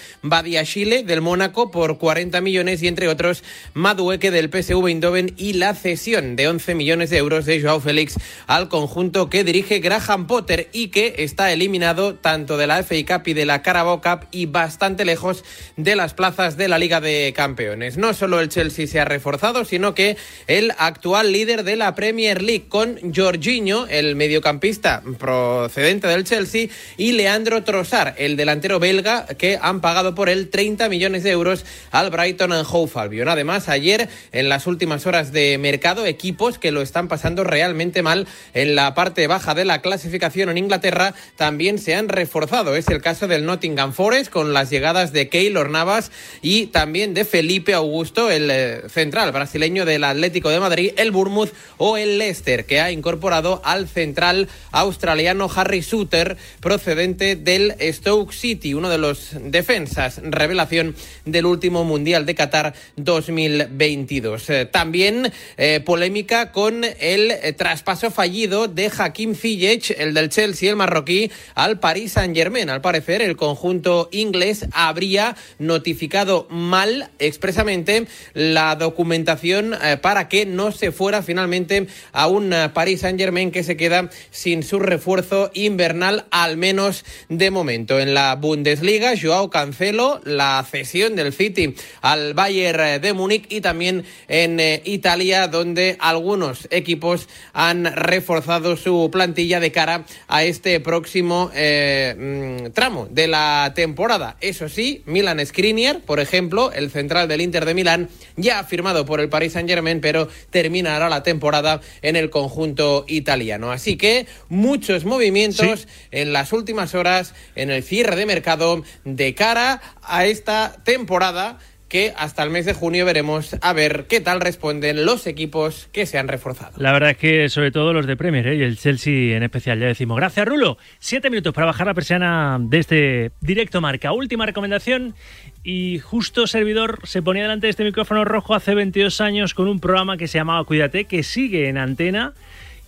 Chile del Mónaco por 40 millones y entre otros Madueque del PSV Eindhoven y la cesión de 11 millones de euros de Joao Félix al conjunto que dirige Graham Potter y que está eliminado tanto de la FA Cup y de la Carabao Cup y bastante lejos de las plazas de la Liga de Campeones. No solo el Chelsea se ha reforzado, sino que el actual líder de la Premier League con Jorginho, el mediocampista procedente del Chelsea, y Leandro Trossard, el delantero belga, que han pagado por él 30 millones de euros al Brighton and Hove Albion. Además, ayer, en las últimas horas de mercado, equipos que lo están pasando realmente mal en la parte baja de la clasificación en Inglaterra también se han reforzado. Es el caso del Nottingham Forest con las llegadas de Keylor Navas y también de Felipe Augusto, el eh, central brasileño del Atlético de Madrid, el Bournemouth o el Leicester, que ha incorporado al central australiano Harry Suter, procedente del Stoke City, uno de los defensas revelación del último Mundial de Qatar 2022. Eh, también eh, polémica con el eh, traspaso fallido de Hakim Ziyech, el del Chelsea, el marroquí, al Paris Saint-Germain. Al parecer, el conjunto inglés habría notificado mal expresamente la documentación para que no se fuera finalmente a un Paris Saint-Germain que se queda sin su refuerzo invernal, al menos de momento. En la Bundesliga, Joao Cancelo, la cesión del City al Bayern de Múnich y también en eh, Italia, donde algunos equipos han reforzado su plantilla de cara a este próximo eh, mm, tramo de la temporada. Eso sí, Milan Skriniar, por ejemplo, el central del Inter de Milán, ya firmado por el Paris Saint-Germain, pero terminará la temporada en el conjunto italiano. Así que muchos movimientos en las últimas horas en el de mercado de cara a esta temporada que hasta el mes de junio veremos a ver qué tal responden los equipos que se han reforzado. La verdad es que sobre todo los de Premier ¿eh? y el Chelsea en especial, ya decimos. Gracias, Rulo. Siete minutos para bajar la persiana de este directo marca. Última recomendación y justo servidor se ponía delante de este micrófono rojo hace 22 años con un programa que se llamaba Cuídate, que sigue en antena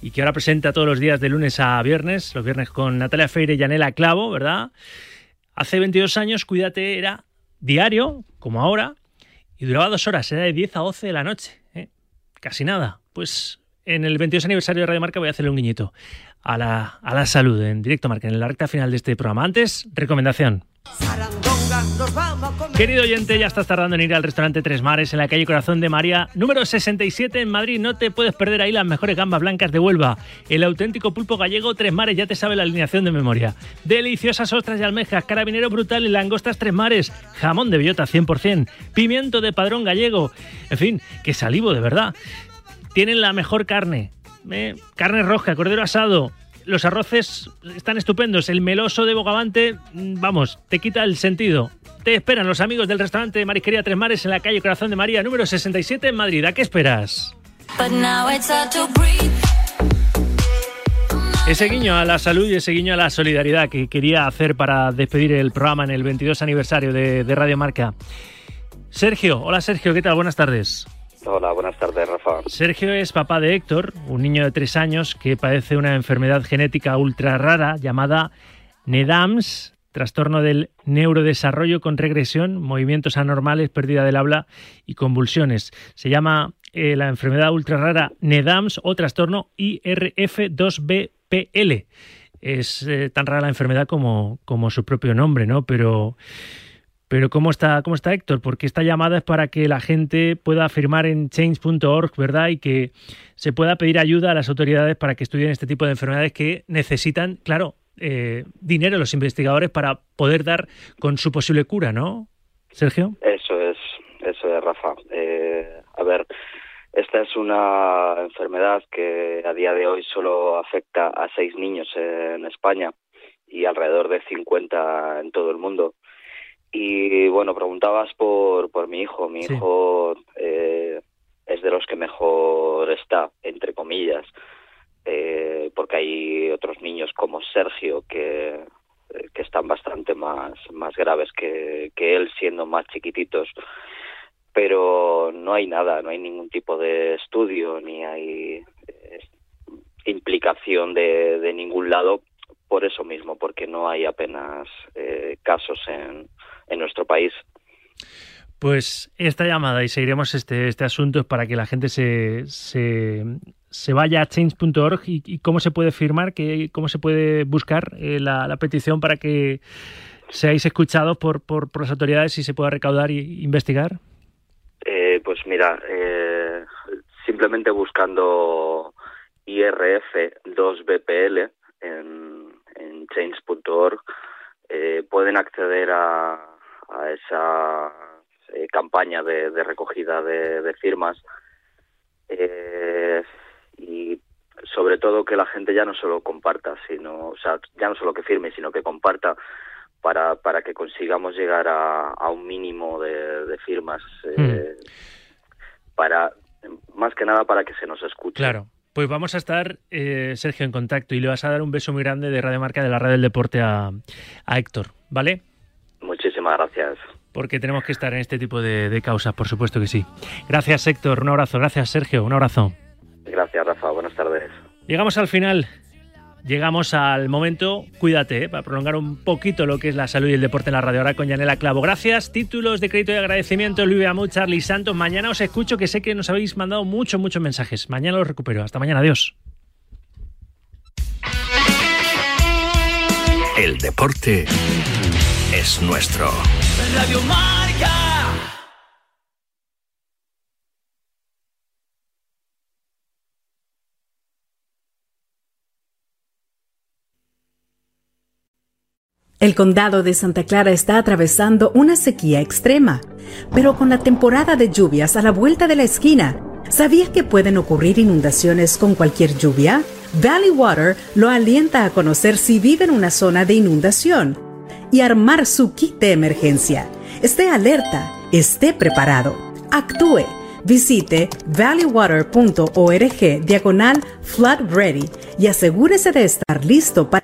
y que ahora presenta todos los días de lunes a viernes, los viernes con Natalia Feire y Yanela Clavo, ¿verdad? Hace 22 años, cuídate, era diario, como ahora, y duraba dos horas, era de 10 a 12 de la noche. ¿eh? Casi nada. Pues en el 22 aniversario de Radio Marca voy a hacerle un guiñito a la, a la salud en directo Marca, en la recta final de este programa. Antes, recomendación. Querido oyente, ya estás tardando en ir al restaurante Tres Mares en la calle Corazón de María, número 67 en Madrid. No te puedes perder ahí las mejores gambas blancas de Huelva. El auténtico pulpo gallego Tres Mares ya te sabe la alineación de memoria. Deliciosas ostras y almejas, carabinero brutal y langostas Tres Mares, jamón de bellota 100%, pimiento de padrón gallego. En fin, que salivo de verdad. Tienen la mejor carne, ¿eh? carne roja, cordero asado, los arroces están estupendos. El meloso de Bogavante, mm, vamos, te quita el sentido. Te esperan los amigos del restaurante Marisquería Tres Mares en la calle Corazón de María, número 67 en Madrid. ¿A qué esperas? Ese guiño a la salud y ese guiño a la solidaridad que quería hacer para despedir el programa en el 22 aniversario de, de Radio Marca. Sergio, hola Sergio, ¿qué tal? Buenas tardes. Hola, buenas tardes, Rafa. Sergio es papá de Héctor, un niño de tres años que padece una enfermedad genética ultra rara llamada NEDAMS, trastorno del neurodesarrollo con regresión, movimientos anormales, pérdida del habla y convulsiones. Se llama eh, la enfermedad ultra rara NEDAMS o trastorno IRF2BPL. Es eh, tan rara la enfermedad como, como su propio nombre, ¿no? Pero pero ¿cómo está, ¿cómo está Héctor? Porque esta llamada es para que la gente pueda firmar en change.org, ¿verdad? Y que se pueda pedir ayuda a las autoridades para que estudien este tipo de enfermedades que necesitan, claro, eh, dinero los investigadores para poder dar con su posible cura, ¿no? Sergio. Eso es, eso es, Rafa. Eh, a ver, esta es una enfermedad que a día de hoy solo afecta a seis niños en España y alrededor de 50 en todo el mundo. Y bueno, preguntabas por, por mi hijo. Mi hijo eh, es de los que mejor está, entre comillas, eh, porque hay otros niños como Sergio que, eh, que están bastante más, más graves que, que él, siendo más chiquititos. Pero no hay nada, no hay ningún tipo de estudio, ni hay implicación de, de ningún lado por eso mismo, porque no hay apenas casos en, en nuestro país. Pues esta llamada y seguiremos este, este asunto es para que la gente se, se, vaya a change.org y, cómo se puede firmar, que, cómo se puede buscar eh, la, petición para que seáis escuchados por, por, las autoridades y se pueda recaudar e investigar. Eh, pues mira, eh, simplemente buscando IRF2BPL en, en change.org pueden acceder a, a esa eh, campaña de, recogida de, firmas eh, y sobre todo que la gente ya no solo comparta, sino, o sea, ya no solo que firme, sino que comparta para, para que consigamos llegar a, a un mínimo de, firmas eh, hmm. para más que nada para que se nos escuche. Claro. Pues vamos a estar, Sergio, en contacto y le vas a dar un beso muy grande de Radio Marca de la Radio del Deporte a, a Héctor, ¿vale? Muchísimas gracias. Porque tenemos que estar en este tipo de, causas, por supuesto que sí. Gracias, Héctor. Un abrazo. Gracias, Sergio. Un abrazo. Gracias, Rafa. Buenas tardes. Llegamos al final. Llegamos al momento, cuídate, eh, para prolongar un poquito lo que es la salud y el deporte en la radio. Ahora con Yanela Clavo. Gracias. Títulos de crédito y agradecimiento, Luis Amut, Charlie Santos. Mañana os escucho, que sé que nos habéis mandado muchos, muchos mensajes. Mañana los recupero. Hasta mañana. Adiós. El deporte es nuestro. Radio Marca. El condado de Santa Clara está atravesando una sequía extrema, pero con la temporada de lluvias a la vuelta de la esquina, ¿sabías que pueden ocurrir inundaciones con cualquier lluvia? Valley Water lo alienta a conocer si vive en una zona de inundación y armar su kit de emergencia. Esté alerta, esté preparado, actúe. Visite valleywater.org diagonal flood ready y asegúrese de estar listo para...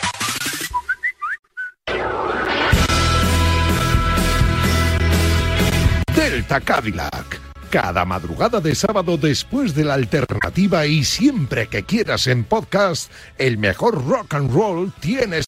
Cadillac. Cada madrugada de sábado después de la alternativa y siempre que quieras en podcast, el mejor rock and roll tienes